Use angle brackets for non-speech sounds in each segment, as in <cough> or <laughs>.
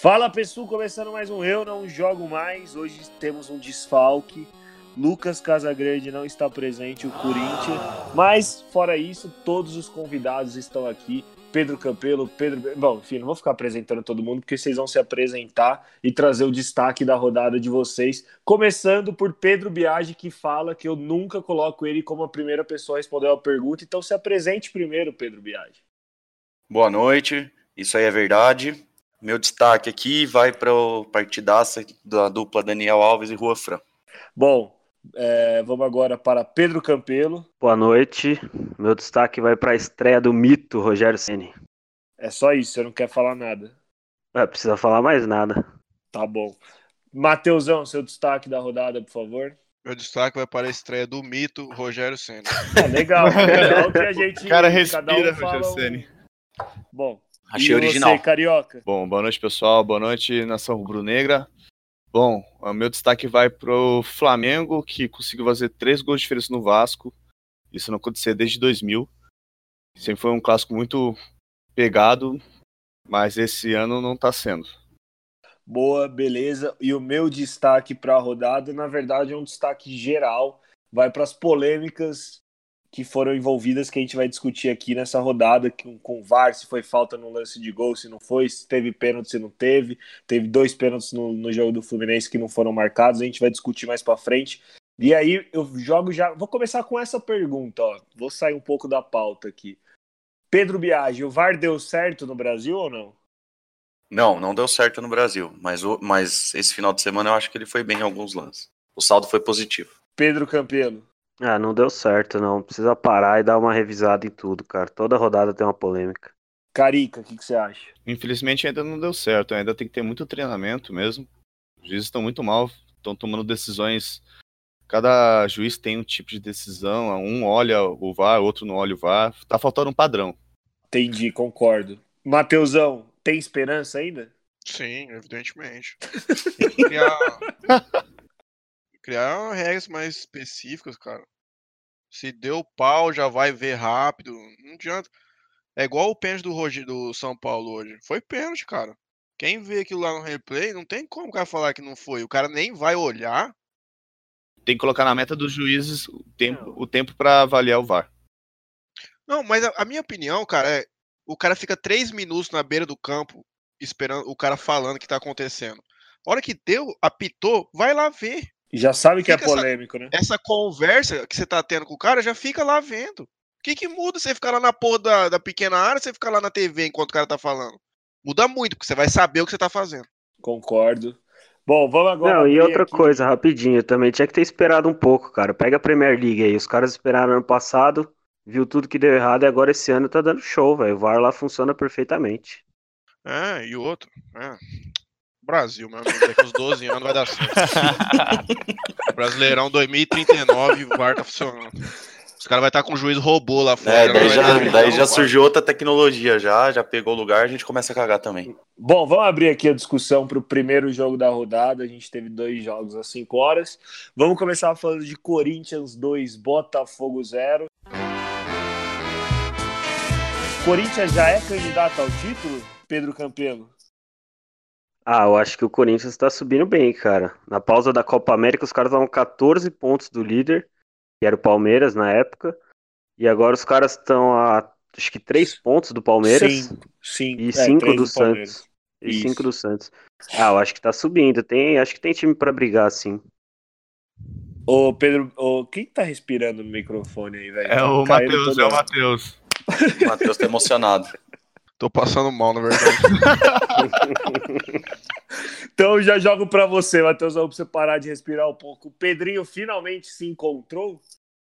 Fala pessoal, começando mais um Eu Não Jogo Mais. Hoje temos um desfalque. Lucas Casagrande não está presente, o Corinthians. Mas, fora isso, todos os convidados estão aqui. Pedro Campelo, Pedro. Bom, enfim, não vou ficar apresentando todo mundo, porque vocês vão se apresentar e trazer o destaque da rodada de vocês. Começando por Pedro Biagi, que fala que eu nunca coloco ele como a primeira pessoa a responder a pergunta. Então se apresente primeiro, Pedro Biagi. Boa noite, isso aí é verdade. Meu destaque aqui vai para o partidaça da dupla Daniel Alves e Rua Fran. Bom, é, vamos agora para Pedro Campelo. Boa noite. Meu destaque vai para a estreia do mito Rogério Ceni. É só isso, você não quer falar nada. Não precisa falar mais nada. Tá bom. Mateusão, seu destaque da rodada, por favor. Meu destaque vai para a estreia do mito Rogério Ceni. Ah, legal, legal que a <laughs> gente. O cara respira, um... Rogério Ceni. Bom, Achei original. Você, Carioca? Bom, boa noite, pessoal. Boa noite, nação rubro-negra. Bom, o meu destaque vai pro Flamengo, que conseguiu fazer três gols de diferença no Vasco. Isso não acontecia desde 2000. Sempre foi um clássico muito pegado, mas esse ano não tá sendo. Boa, beleza. E o meu destaque para a rodada, na verdade, é um destaque geral. Vai para as polêmicas que foram envolvidas que a gente vai discutir aqui nessa rodada com, com o VAR, se foi falta no lance de gol, se não foi, se teve pênalti, se não teve. Teve dois pênaltis no, no jogo do Fluminense que não foram marcados, a gente vai discutir mais para frente. E aí eu jogo já. Vou começar com essa pergunta, ó. Vou sair um pouco da pauta aqui. Pedro Biagi, o VAR deu certo no Brasil ou não? Não, não deu certo no Brasil, mas, mas esse final de semana eu acho que ele foi bem em alguns lances. O saldo foi positivo. Pedro Campelo. Ah, não deu certo, não. Precisa parar e dar uma revisada em tudo, cara. Toda rodada tem uma polêmica. Carica, o que, que, você acha? Infelizmente ainda não deu certo, ainda tem que ter muito treinamento mesmo. Os juízes estão muito mal, estão tomando decisões. Cada juiz tem um tipo de decisão, um olha o VAR, outro não olha o VAR. Tá faltando um padrão. Entendi, concordo. Mateusão, tem esperança ainda? Sim, evidentemente. <laughs> criar, criar regras mais específicas, cara. Se deu pau, já vai ver rápido. Não adianta. É igual o pênalti do, Roger, do São Paulo hoje. Foi pênalti, cara. Quem vê aquilo lá no replay, não tem como o cara falar que não foi. O cara nem vai olhar. Tem que colocar na meta dos juízes o tempo, o tempo para avaliar o VAR. Não, mas a, a, minha opinião, cara, é. O cara fica três minutos na beira do campo esperando o cara falando o que tá acontecendo. A hora que deu, apitou, vai lá ver. Já sabe que é polêmico, essa, né? Essa conversa que você tá tendo com o cara, já fica lá vendo. O que, que muda você ficar lá na porra da, da pequena área você ficar lá na TV enquanto o cara tá falando? Muda muito, porque você vai saber o que você tá fazendo. Concordo. Bom, vamos agora. Não, e outra aqui. coisa, rapidinho, também tinha que ter esperado um pouco, cara. Pega a Premier League aí. Os caras esperaram ano passado, viu tudo que deu errado e agora esse ano tá dando show, velho. O VAR lá funciona perfeitamente. É, e outro. É. Brasil, meu amigo. Daqui uns 12 anos vai dar certo. <laughs> Brasileirão 2039, o VAR tá funcionando. Os caras vão estar com o juiz robô lá fora. É, daí já, daí já surgiu outra tecnologia já, já pegou o lugar, a gente começa a cagar também. Bom, vamos abrir aqui a discussão para o primeiro jogo da rodada. A gente teve dois jogos às 5 horas. Vamos começar falando de Corinthians 2, Botafogo 0. Corinthians já é candidato ao título, Pedro Campelo? Ah, eu acho que o Corinthians tá subindo bem, cara. Na pausa da Copa América, os caras estavam 14 pontos do líder, que era o Palmeiras na época. E agora os caras estão a acho que 3 pontos do Palmeiras. Sim, sim. E 5 é, do, do Santos. E 5 do Santos. Ah, eu acho que tá subindo. Tem, acho que tem time para brigar, sim. Ô, Pedro, ô, quem tá respirando no microfone aí, velho? É tá o Matheus, é o Matheus. O Matheus tá emocionado. Tô passando mal, na verdade. <laughs> então já jogo para você, Matheus, pra você parar de respirar um pouco. O Pedrinho finalmente se encontrou?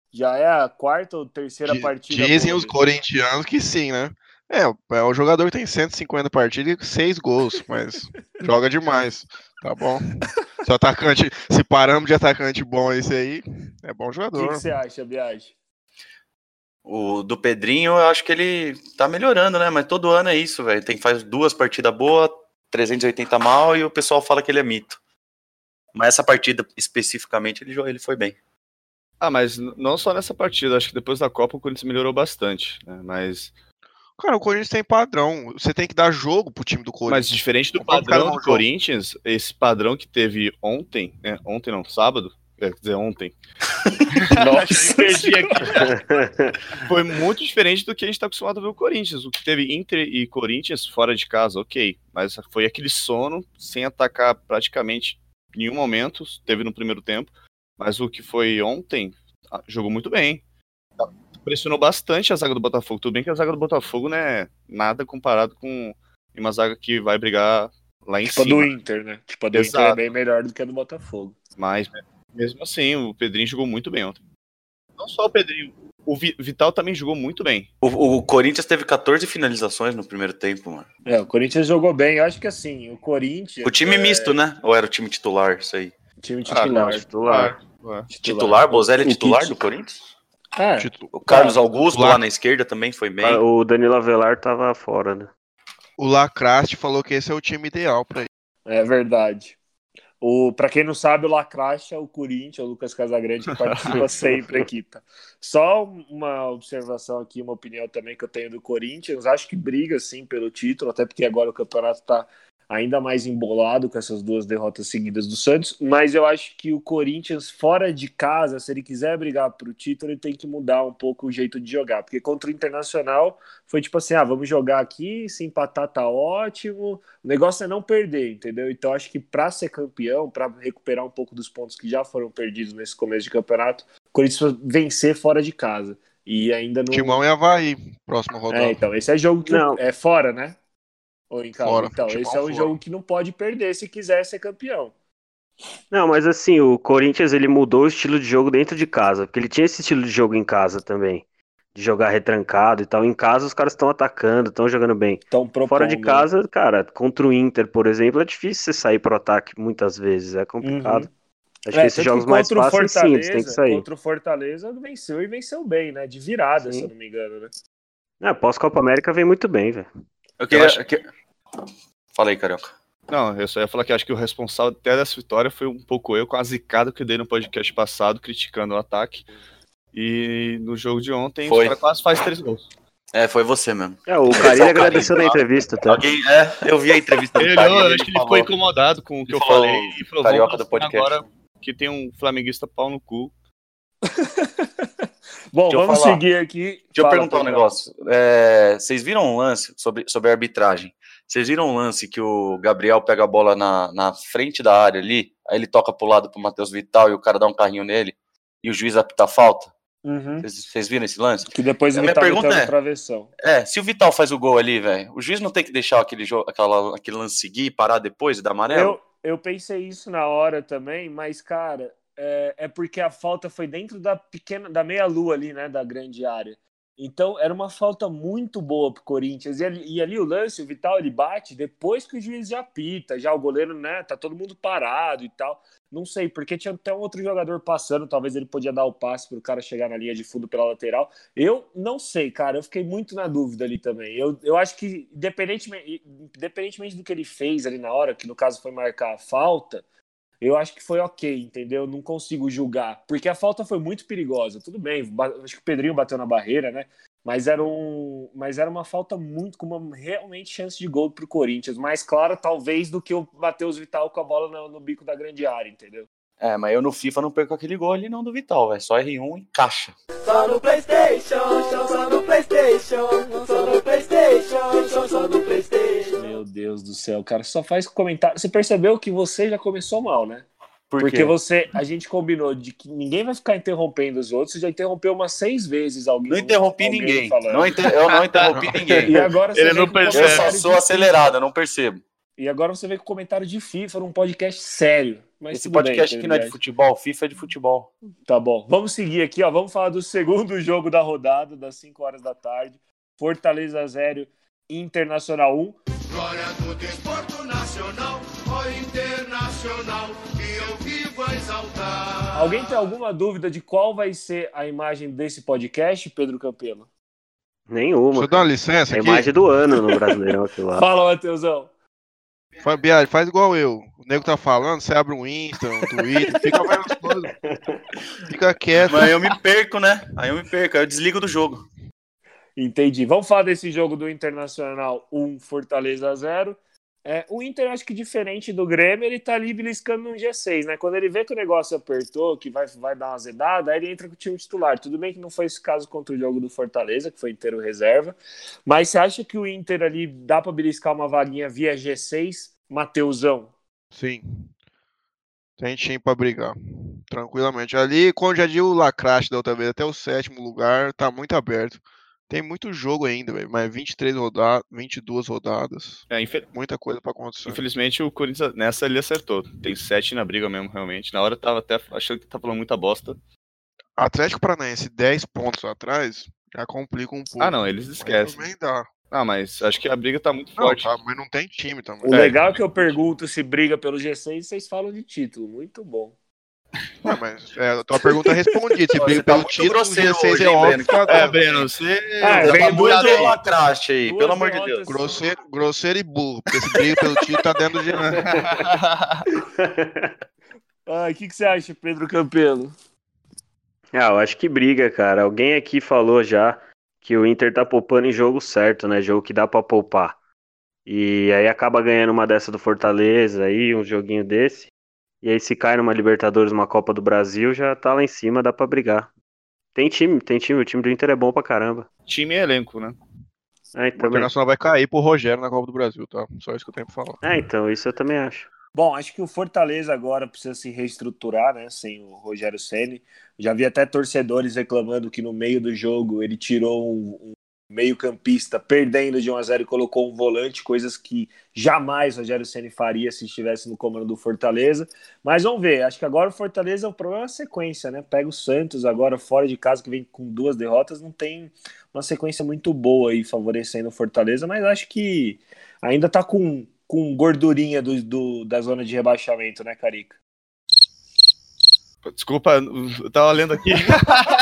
Já é a quarta ou terceira partida? Dizem os corintianos que sim, né? É, é o jogador que tem 150 partidas e 6 gols, mas <laughs> joga demais. Tá bom. Se atacante, se paramos de atacante bom esse aí, é bom jogador. O que, que você acha, Biage? O do Pedrinho, eu acho que ele tá melhorando, né? Mas todo ano é isso, velho. Tem faz duas partidas boas, 380 mal e o pessoal fala que ele é mito. Mas essa partida especificamente ele, ele foi bem. Ah, mas não só nessa partida, acho que depois da Copa o Corinthians melhorou bastante, né? Mas Cara, o Corinthians tem padrão. Você tem que dar jogo pro time do Mas Corinthians. diferente do padrão do jogo. Corinthians, esse padrão que teve ontem, né? Ontem não, sábado, quer dizer, ontem. <laughs> Nossa. Perdi aqui. <laughs> Foi muito diferente do que a gente tá acostumado a ver o Corinthians. O que teve Inter e Corinthians fora de casa, ok. Mas foi aquele sono sem atacar praticamente em nenhum momento. Teve no primeiro tempo. Mas o que foi ontem, ah, jogou muito bem. Pressionou bastante a zaga do Botafogo. Tudo bem que a zaga do Botafogo não é nada comparado com uma zaga que vai brigar lá em Tipo a cima. do Inter, né? Tipo a do Inter é Exato. bem melhor do que a do Botafogo. Mas, mesmo assim, o Pedrinho jogou muito bem ontem. Não só o Pedrinho, o Vi- Vital também jogou muito bem. O, o Corinthians teve 14 finalizações no primeiro tempo, mano. É, o Corinthians jogou bem. Eu acho que assim, o Corinthians. O time é, misto, né? Ou era o time titular, isso aí? Time Ah, não, titular. Titular. Ué. Titular? Bozelli é titular do Corinthians? É. O Carlos Tá, Augusto titular. lá na esquerda também foi bem. Ah, O Danilo Avelar tava fora, né? O Lacraste falou que esse é o time ideal pra ele. é verdade. O, pra quem não sabe, o Lacracha, o Corinthians, o Lucas Casagrande, que <laughs> participa sempre aqui, tá? Só uma observação aqui, uma opinião também que eu tenho do Corinthians. Acho que briga, sim, pelo título, até porque agora o campeonato tá ainda mais embolado com essas duas derrotas seguidas do Santos. Mas eu acho que o Corinthians, fora de casa, se ele quiser brigar pro título, ele tem que mudar um pouco o jeito de jogar. Porque contra o Internacional foi tipo assim: ah, vamos jogar aqui, se empatar tá ótimo. O negócio é não perder, entendeu? Então acho que para ser campeão, para recuperar um pouco dos pontos que já foram perdidos nesse começo de campeonato, o Corinthians precisa vencer fora de casa. E ainda não. Timão e Havaí, próxima rodada. É, então, esse é jogo que Não. é fora, né? Ou em casa. Fora, então, esse é um fora. jogo que não pode perder se quiser ser campeão. Não, mas assim, o Corinthians ele mudou o estilo de jogo dentro de casa, porque ele tinha esse estilo de jogo em casa também, de jogar retrancado e tal. Em casa os caras estão atacando, estão jogando bem. Então, propondo, Fora de casa, cara, contra o Inter, por exemplo, é difícil você sair pro ataque muitas vezes, é complicado. Acho É, que esses jogos que mais fáceis, sim, eles têm que sair. Contra o Fortaleza venceu e venceu bem, né? De virada, Sim. se eu não me engano, né? É, pós-Copa América vem muito bem, velho. Eu queria. acho- que- Falei, Carioca. Não, eu só ia falar que acho que o responsável até dessa vitória foi um pouco eu com a zicada que eu dei no podcast passado, criticando o ataque. E no jogo de ontem, Foi. os caras quase faz três gols. É, foi você mesmo. É, o é Carilho agradeceu na entrevista, tá? Alguém. É, eu vi a entrevista do Ele, Carilho, eu ele acho que ele falou- ficou incomodado com o que ele eu falou falei e falou, carioca do podcast. agora que tem um flamenguista pau no cu. <laughs> Bom, Deixa eu vamos seguir aqui. Deixa eu Fala, perguntar um negócio. É, vocês viram um lance sobre, sobre a arbitragem? Vocês viram um lance que o Gabriel pega a bola na, na frente da área ali, aí ele toca pro lado pro Matheus Vital e o cara dá um carrinho nele e o juiz apita a falta? Uhum. Vocês, vocês viram esse lance? Que depois tá pergunta é- travessão. É, se o Vital faz o gol ali, velho, o juiz não tem que deixar aquele, jogo, aquela, aquele lance seguir e parar depois e dar amarelo? Eu, eu pensei isso na hora também, mas, cara, é, é porque a falta foi dentro da pequena, da meia-lua ali, né? Da grande área. Então era uma falta muito boa pro Corinthians. E ali, e ali o lance, o Vital ele bate depois que o juiz já apita, já o goleiro, né? Tá todo mundo parado e tal. Não sei, porque tinha até um outro jogador passando, talvez ele podia dar o passe pro cara chegar na linha de fundo pela lateral. Eu não sei, cara, eu fiquei muito na dúvida ali também. Eu, eu acho que, independentemente, independentemente do que ele fez ali na hora, que no caso foi marcar a falta, eu acho que foi ok, entendeu? Não consigo julgar, porque a falta foi muito perigosa. Tudo bem, acho que o Pedrinho bateu na barreira, né? Mas era, um, mas era uma falta muito com uma realmente chance de gol pro Corinthians, mais clara talvez do que o Matheus Vital com a bola no, no bico da grande área, entendeu? É, mas eu no FIFA não perco aquele gol ali não do Vital, velho. Só R1 e caixa. Só no Playstation, só no Playstation, só no Playstation, só no Playstation. Meu Deus do céu, cara, só faz comentário. Você percebeu que você já começou mal, né? Por Porque você, a gente combinou de que ninguém vai ficar interrompendo os outros. Você já interrompeu umas seis vezes alguém. Não interrompi alguém ninguém. Não inter- Eu não interrompi <laughs> ninguém. E agora você Ele não percebe. Eu sou acelerado, não percebo. E agora você vem com comentário de FIFA num podcast sério. Mas Esse tudo bem, podcast aqui não é de futebol, FIFA é de futebol. Tá bom. Vamos seguir aqui, ó. Vamos falar do segundo <laughs> jogo da rodada, das 5 horas da tarde. Fortaleza 0, Internacional 1. Glória do desporto nacional, ó internacional, que eu vivo a exaltar. Alguém tem alguma dúvida de qual vai ser a imagem desse podcast, Pedro Campelo? Deixa Nenhuma. eu dar uma licença É a aqui. imagem do ano no Brasileirão aquilo lá. <laughs> Fala, Matheusão. Fabiano, faz igual eu. O nego tá falando, você abre um Insta, um Twitter, fica coisas. <laughs> Fica quieto. Mas eu me perco, né? Aí eu me perco, aí eu desligo do jogo. Entendi. Vamos falar desse jogo do Internacional 1, Fortaleza 0. É, o Inter, acho que diferente do Grêmio, ele tá ali beliscando no G6, né? Quando ele vê que o negócio apertou, que vai, vai dar uma azedada, aí ele entra com o time titular. Tudo bem que não foi esse caso contra o jogo do Fortaleza, que foi inteiro reserva, mas você acha que o Inter ali dá para beliscar uma vaguinha via G6, Mateusão? Sim. Tem time pra brigar. Tranquilamente. Ali, como já disse o Lacrache da outra vez, até o sétimo lugar, tá muito aberto. Tem muito jogo ainda, velho. Mas 23 rodadas, 22 rodadas. É, infe- Muita coisa pra acontecer. Infelizmente o Corinthians nessa ele acertou. Tem sete na briga mesmo, realmente. Na hora eu tava até achando que tá falando muita bosta. Atlético Paranaense 10 pontos atrás, já complica um pouco. Ah, não, eles Mas esquecem. Também dá. Ah, mas acho que a briga tá muito Não, forte. tá, mas não tem time também. O É. legal é que eu pergunto se briga pelo G6 vocês falam de título. Muito bom. Ué, mas é, a tua pergunta é respondida. Se tá pelo muito título, o grosseiro G6 hoje, é hein, óbvio tá É. Breno, você. Ah, Já vem tá duas muito derrotas. lacraste aí, pelo amor de. Deus. Grosseiro, grosseiro e burro, porque se briga pelo título, tá dentro do G. Ah, o que, que você acha, Pedro Campelo? Ah, eu acho que briga, cara. Alguém aqui falou já que o Inter tá poupando em jogo certo, né? Jogo que dá pra poupar. E aí acaba ganhando uma dessa do Fortaleza aí, um joguinho desse. E aí se cai numa Libertadores, uma Copa do Brasil, já tá lá em cima, dá pra brigar. Tem time, tem time, o time do Inter é bom pra caramba. Time e elenco, né? É, O também. Internacional vai cair pro Rogério na Copa do Brasil, tá? Só isso que eu tenho pra falar. É, então, isso eu também acho. Bom, acho que o Fortaleza agora precisa se reestruturar, né? Sem o Rogério Ceni. Já vi até torcedores reclamando que no meio do jogo ele tirou um, um meio-campista perdendo de 1 a 0 e colocou um volante, coisas que jamais o Rogério Ceni faria se estivesse no comando do Fortaleza. Mas vamos ver, acho que agora o Fortaleza o problema é a sequência, né? Pega o Santos agora fora de casa que vem com duas derrotas, não tem uma sequência muito boa aí favorecendo o Fortaleza, mas acho que ainda tá com com gordurinha do, do- da zona de rebaixamento, né, Carica? Desculpa, eu tava lendo aqui. <laughs>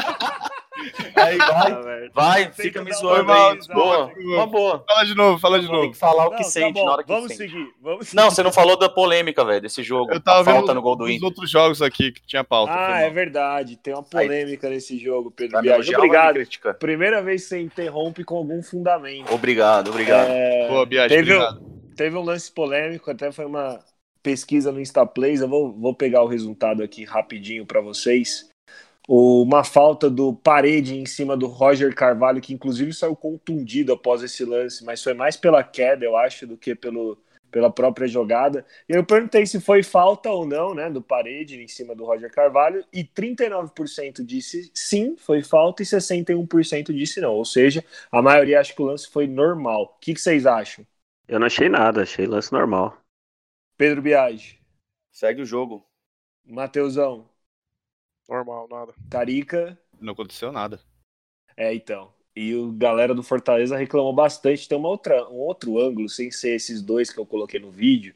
Aí vai, Ah, vai, Tem fica me zoando aí. Boa, tem uma boa. fala de novo, fala de Tem novo. que falar o que Não, tá sente bom, na hora que vamos sente. seguir, vamos seguir. Não, você não falou da polêmica, velho, desse jogo. Eu tava a falta vendo no gol do os Inter. outros jogos aqui que tinha pauta. Ah, é verdade, tem uma polêmica nesse jogo, Pedro Biagi. Obrigado. Primeira vez que você interrompe com algum fundamento. Obrigado, obrigado. É, Boa, Biagi, teve, obrigado. teve um lance polêmico, até foi uma pesquisa no Instaplays. Eu vou, vou pegar o resultado aqui rapidinho para vocês. Uma falta do parede em cima do Roger Carvalho, que inclusive saiu contundido após esse lance, mas foi mais pela queda, eu acho, do que pelo, pela própria jogada. E eu perguntei se foi falta ou não, né, do parede em cima do Roger Carvalho, e 39% disse sim, foi falta, e 61% disse não. Ou seja, a maioria acha que o lance foi normal. O que, que vocês acham? Eu não achei nada, achei lance normal. Pedro Biagi, Segue o jogo. Mateusão, Normal, nada. Carica. Não aconteceu nada. É, então. E o galera do Fortaleza reclamou bastante. Tem uma outra, um outro ângulo, sem ser esses dois que eu coloquei no vídeo,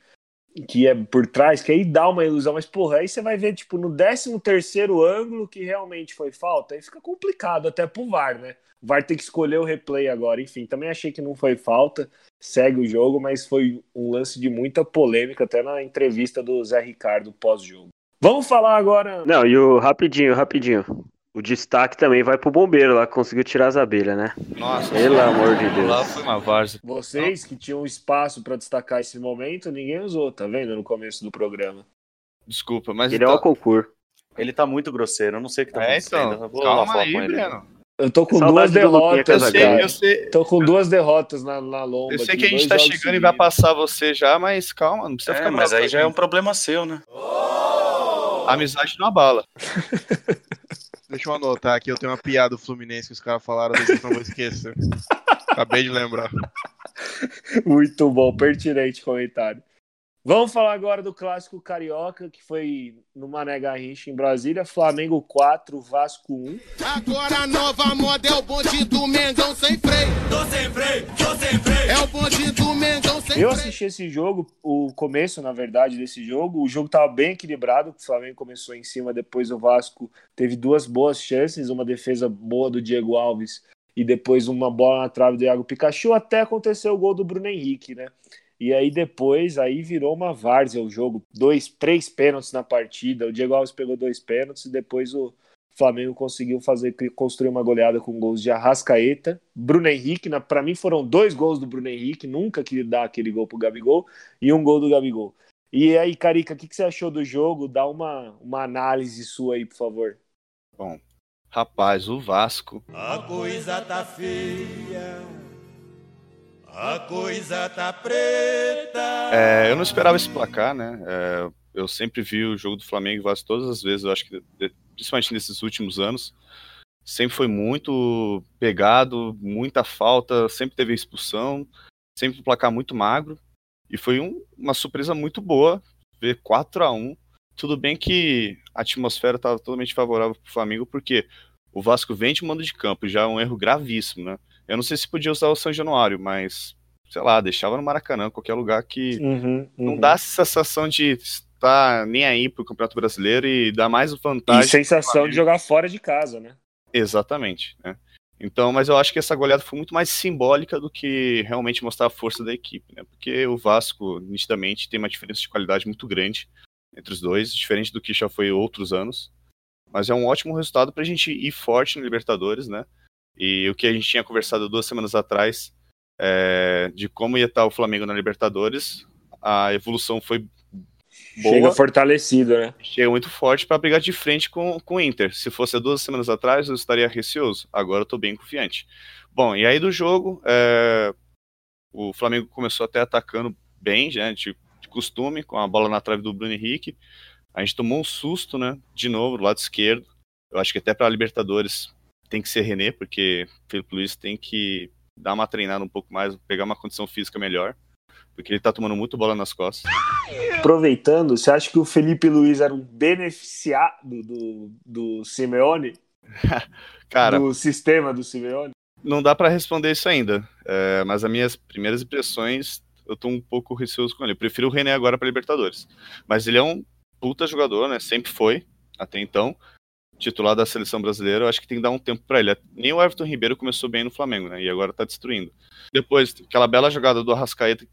que é por trás, que aí dá uma ilusão, mas porra, aí você vai ver, tipo, no 13 terceiro ângulo que realmente foi falta, aí fica complicado até pro VAR, né? O VAR tem que escolher o replay agora, enfim, também achei que não foi falta, segue o jogo, mas foi um lance de muita polêmica, até na entrevista do Zé Ricardo pós-jogo. Vamos falar agora. Não, e o rapidinho, rapidinho. O destaque também vai pro bombeiro lá, que conseguiu tirar as abelhas, né? Nossa, Pelo amor de lá Deus. foi uma várzea. Vocês que tinham espaço pra destacar esse momento, ninguém usou, tá vendo? No começo do programa. Desculpa, mas Ele é então- o concurso. Ele tá muito grosseiro, eu não sei o que tá É, acontecendo. então. Vou lá Calma aí. Breno. Eu tô com Saudade duas derrotas, Eu sei, eu sei, Tô com duas derrotas na, na lomba. eu sei que a gente tá chegando e vai seguidos. passar você já, mas calma, não precisa É, ficar mas aí já é um problema seu, né? A amizade não abala. <laughs> Deixa eu anotar aqui, eu tenho uma piada do Fluminense que os caras falaram, depois eu não vou esquecer. Acabei de lembrar. Muito bom, pertinente comentário. Vamos falar agora do clássico carioca, que foi no Mané Garrincha, em Brasília. Flamengo 4, Vasco 1. Agora a nova moda é o bonde do Mengão sem freio. Tô sem freio, tô sem freio. É o bonde do Mengão sem Eu freio. assisti esse jogo, o começo, na verdade, desse jogo. O jogo estava bem equilibrado. O Flamengo começou em cima, depois o Vasco teve duas boas chances, uma defesa boa do Diego Alves e depois uma bola na trave do Iago Pikachu, até aconteceu o gol do Bruno Henrique, né? E aí depois, aí virou uma várzea o jogo. Dois, três pênaltis na partida. O Diego Alves pegou dois pênaltis e depois o Flamengo conseguiu fazer construir uma goleada com gols de Arrascaeta, Bruno Henrique. Para mim foram dois gols do Bruno Henrique, nunca queria dar aquele gol pro Gabigol, e um gol do Gabigol. E aí, Carica, o que, que você achou do jogo? Dá uma, uma análise sua aí, por favor. Bom, rapaz, o Vasco. A coisa tá feia. A coisa tá preta. É, eu não esperava esse placar, né? É, eu sempre vi o jogo do Flamengo e Vasco todas as vezes, eu acho que principalmente nesses últimos anos. Sempre foi muito pegado, muita falta, sempre teve expulsão, sempre um placar muito magro. E foi um, uma surpresa muito boa ver 4 a 1 Tudo bem que a atmosfera estava totalmente favorável para o Flamengo, porque o Vasco vem de mando de campo, já é um erro gravíssimo, né? Eu não sei se podia usar o São Januário, mas, sei lá, deixava no Maracanã, qualquer lugar que Uhum, uhum. não dá essa sensação de estar nem aí pro Campeonato Brasileiro e dá mais E vantagem. sensação de jogar fora de casa, né? Exatamente, né? Então, mas eu acho que essa goleada foi muito mais simbólica do que realmente mostrar a força da equipe, né? Porque o Vasco, nitidamente, tem uma diferença de qualidade muito grande entre os dois, diferente do que já foi outros anos. Mas é um ótimo resultado pra gente ir forte no Libertadores, né? E o que a gente tinha conversado duas semanas atrás é, de como ia estar o Flamengo na Libertadores, a evolução foi boa Chega fortalecido, né? chega muito forte para brigar de frente com, com o Inter. Se fosse duas semanas atrás, eu estaria receoso. Agora eu tô bem confiante. Bom, e aí do jogo, é, o Flamengo começou até atacando bem, já, de, de costume, com a bola na trave do Bruno Henrique. A gente tomou um susto, né? De novo, do lado esquerdo. Eu acho que até para Libertadores tem que ser René, porque Felipe Luiz tem que dar uma treinada um pouco mais, pegar uma condição física melhor, porque ele tá tomando muito bola nas costas. Aproveitando, você acha que o Felipe Luiz era um beneficiado do, do Simeone? <laughs> Cara, do sistema do Simeone? não dá pra responder isso ainda, é, mas as minhas primeiras impressões, eu tô um pouco receoso com ele. Eu prefiro o René agora pra Libertadores. Mas ele é um puta jogador, né? Sempre foi, até então. Titular da seleção brasileira, eu acho que tem que dar um tempo pra ele. Nem o Everton Ribeiro começou bem no Flamengo, né? E agora tá destruindo. Depois, aquela bela jogada do Arrascaeta,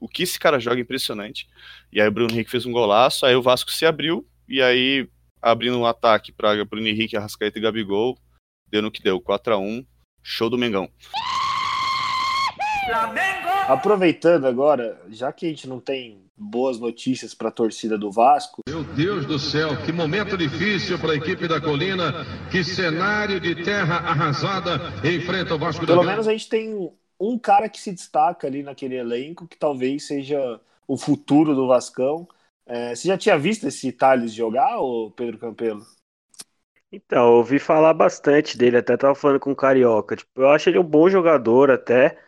o que esse cara joga é impressionante. E aí o Bruno Henrique fez um golaço, aí o Vasco se abriu, e aí, abrindo um ataque pra Bruno Henrique, Arrascaeta e Gabigol, deu no que deu, 4 a 1 show do Mengão. Aproveitando agora, já que a gente não tem boas notícias para a torcida do Vasco, Meu Deus do céu, que momento difícil para a equipe da Colina, que cenário de terra arrasada enfrenta o Vasco da pelo Gama. menos a gente tem um cara que se destaca ali naquele elenco, que talvez seja o futuro do Vascão. É, você já tinha visto esse Thales jogar, ô Pedro Campelo? Então, eu ouvi falar bastante dele, até tava falando com o Carioca. Tipo, eu acho ele um bom jogador até,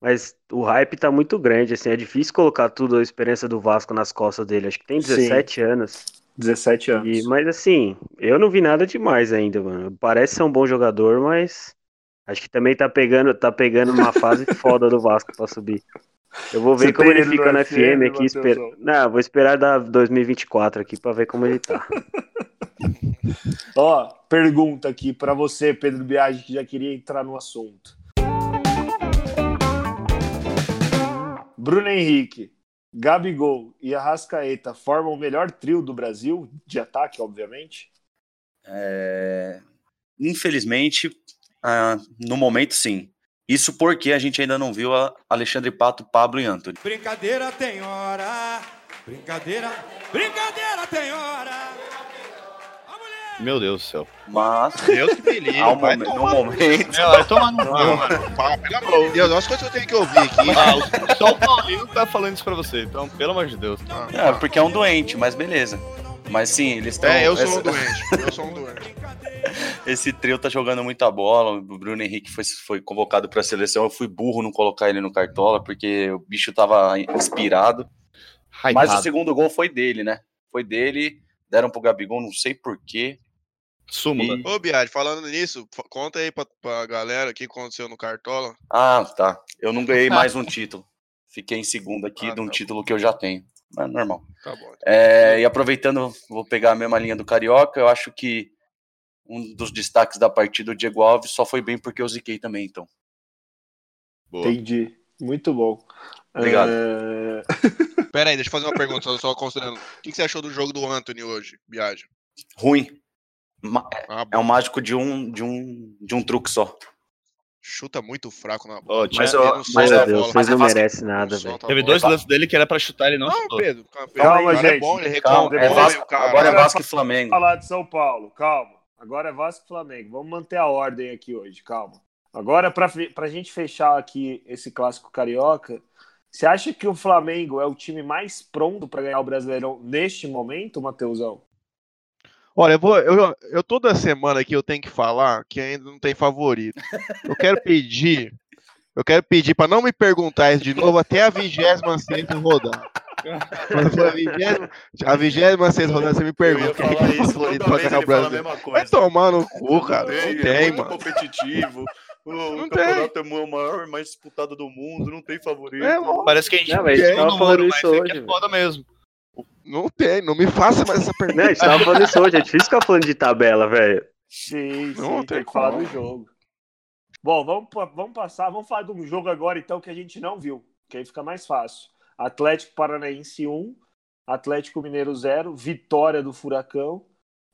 mas o hype tá muito grande, assim, é difícil colocar tudo a experiência do Vasco nas costas dele. Acho que tem 17 anos. 17 anos. E, mas assim, eu não vi nada demais ainda, mano. Parece ser um bom jogador, mas acho que também tá pegando, tá pegando uma fase <laughs> foda do Vasco pra subir. Eu vou ver Você como ele fica no no FM, FM aqui. Esper... Não, vou esperar da 2024 aqui pra ver como ele tá. <laughs> Ó, pergunta aqui para você, Pedro Biagi, que já queria entrar no assunto. Bruno Henrique, Gabigol e Arrascaeta formam o melhor trio do Brasil, de ataque, obviamente. É, Infelizmente, ah, no momento, sim. Isso porque a gente ainda não viu a Alexandre Pato, Pablo e Anthony. Brincadeira tem hora. Brincadeira. Brincadeira tem hora. Meu Deus do céu. Mas, Deus que me livre. ao vai momen- no momento, É, vai tomar no cu, mano. Pá, Pelo amor de Deus, olha as coisas que eu tenho que ouvir aqui. Ah, só o Paulinho tá falando isso pra você, então, pelo amor de Deus. é porque é um doente, mas beleza. Mas sim, eles estão. É, eu sou essa- um doente. Eu sou um <laughs> doente. Esse trio tá jogando muita bola. O Bruno Henrique foi, foi convocado pra seleção. Eu fui burro não colocar ele no cartola, porque o bicho tava inspirado. Mas o segundo gol foi dele, né? Foi dele. Deram pro Gabigol, não sei porquê. Súmula. E- Ô, Biad, falando nisso, conta aí pra, pra galera o que aconteceu no Cartola. Ah, tá. Eu não ganhei mais um <laughs> título. Fiquei em segundo aqui Ah, de um tá. título que eu já tenho. Mas normal. Tá bom. É, e aproveitando, vou pegar a mesma linha do Carioca. Eu acho que um dos destaques da partida, o Diego Alves, só foi bem porque eu ziquei também, então. Boa. Entendi. Muito bom. Obrigado. É, <laughs> Pera aí, deixa eu fazer uma pergunta, só, considerando. O que, você achou do jogo do Anthony hoje, Biad? Ruim. Ah, É um mágico de um, de um, de um truque só. Chuta muito fraco na bola. tinha- Mas, ó, mas é- Deus, bola. vocês é não Não nada, velho. Teve dois lances dele que era pra chutar, ele não Não, chutou. Pedro, calma, Calma, cara gente. é bom, ele Calma, reclama. É Depois- Vasco, cara. agora é Vasco e Flamengo. falar de São Paulo, calma. Agora é Vasco e Flamengo. Vamos manter a ordem aqui hoje, calma. Agora, para a gente fechar aqui esse clássico carioca, você acha que o Flamengo é o time mais pronto para ganhar o Brasileirão neste momento, Matheusão? Olha, eu, vou, eu, eu toda semana aqui eu tenho que falar que ainda não tem favorito. Eu quero pedir, eu quero pedir para não me perguntar isso de novo até a 26 rodada. Quando for a 20 a 26 rodada, você me pergunta quem é que é favorito para ganhar o Brasil. Vai tomar no cu, cara. Não tem, mano. competitivo. O Não campeonato é o maior, mais disputado do mundo, não tem favorito. É. Parece que a gente Não, mas a gente perdeu tava no falando ouro, isso mas isso aqui hoje, é foda mesmo. Não tem, não me faça mais essa pergunta. Não, a gente tava falando isso hoje, é difícil ficar falando de tabela, velho. Sim, sim, Não tem tem que falar do jogo. Bom, vamos, vamos passar, vamos falar de um jogo agora então que a gente não viu, que aí fica mais fácil. Atlético Paranaense 1, Atlético Mineiro 0, vitória do Furacão.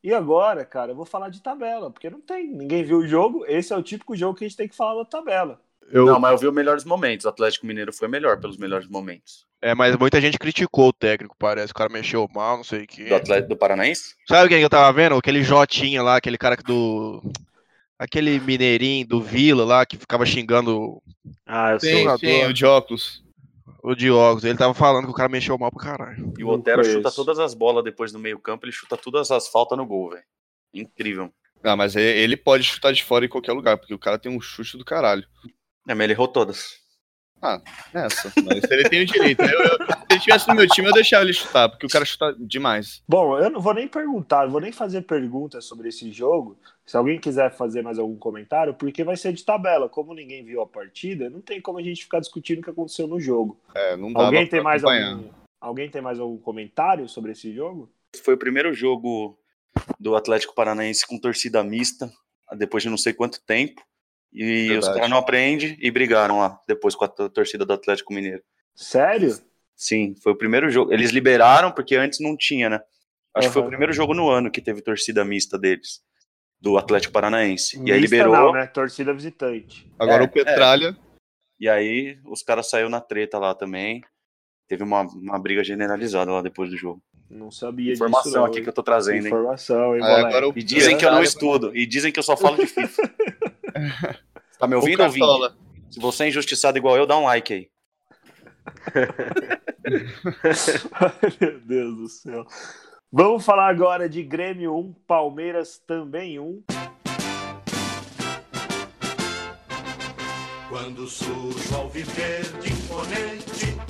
E agora, cara, eu vou falar de tabela, porque não tem, ninguém viu o jogo. Esse é o típico jogo que a gente tem que falar da tabela. Eu- Não, mas eu vi os melhores momentos. O Atlético Mineiro foi melhor pelos melhores momentos. É, mas muita gente criticou o técnico, parece. O cara mexeu mal, não sei o quê. Do Atlético do Paranaense? Sabe quem que eu tava vendo? Aquele Jotinha lá, aquele cara que do. Aquele mineirinho do Vila lá, que ficava xingando Ah, eu Sim. sou. Sim, o de óculos. o Diogos. Ele tava falando que o cara mexeu mal pra caralho. E o Otero chuta conheço. todas as bolas depois do meio-campo, ele chuta todas as faltas no gol, velho. Incrível. Ah, mas ele pode chutar de fora em qualquer lugar, porque o cara tem um chute do caralho. É, mas ele errou todas. Essa, mas ele tem o direito. Eu- eu- se ele tivesse no meu time, eu deixava ele chutar, porque o cara chuta demais. Bom, eu não vou nem perguntar, vou nem fazer perguntas sobre esse jogo. Se alguém quiser fazer mais algum comentário, porque vai ser de tabela. Como ninguém viu a partida, não tem como a gente ficar discutindo o que aconteceu no jogo. É, não dava Alguém tem mais acompanhar. algum, alguém tem mais algum comentário sobre esse jogo? Foi o primeiro jogo do Atlético Paranaense com torcida mista, depois de não sei quanto tempo. E os Verdade. caras não aprendem e brigaram lá depois com a to- torcida do Atlético Mineiro. Sério? Sim, foi o primeiro jogo. Eles liberaram porque antes não tinha, né? Acho que foi o primeiro jogo no ano que teve torcida mista deles, do Atlético Paranaense. E aí Mista liberou, Não, né? Torcida visitante. Agora É, o Petralha. e aí os caras saíram na treta lá também. Teve uma, uma briga generalizada lá depois do jogo. Não sabia Informação disso. não, aqui hein? que eu tô trazendo, hein? Informação, hein, Aí moleque? agora o E dizem que eu não Petralha- estudo. E dizem que eu só falo de <laughs> FIFA. Tá me ouvindo? Cartola. Se você é injustiçado igual eu, dá um like aí. <laughs> Ai, Meu Deus do céu. Vamos falar agora de Grêmio 1, Palmeiras também 1. Quando surge ao viver de imponente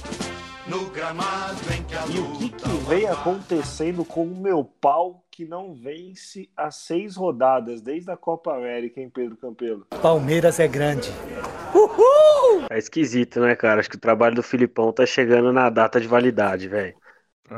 no gramado em que a E o que, que vem acontecendo com o meu pau que não vence as seis rodadas desde a Copa América, hein, Pedro Campelo? Palmeiras é grande. É esquisito, né, cara? Acho que o trabalho do Filipão tá chegando na data de validade, velho.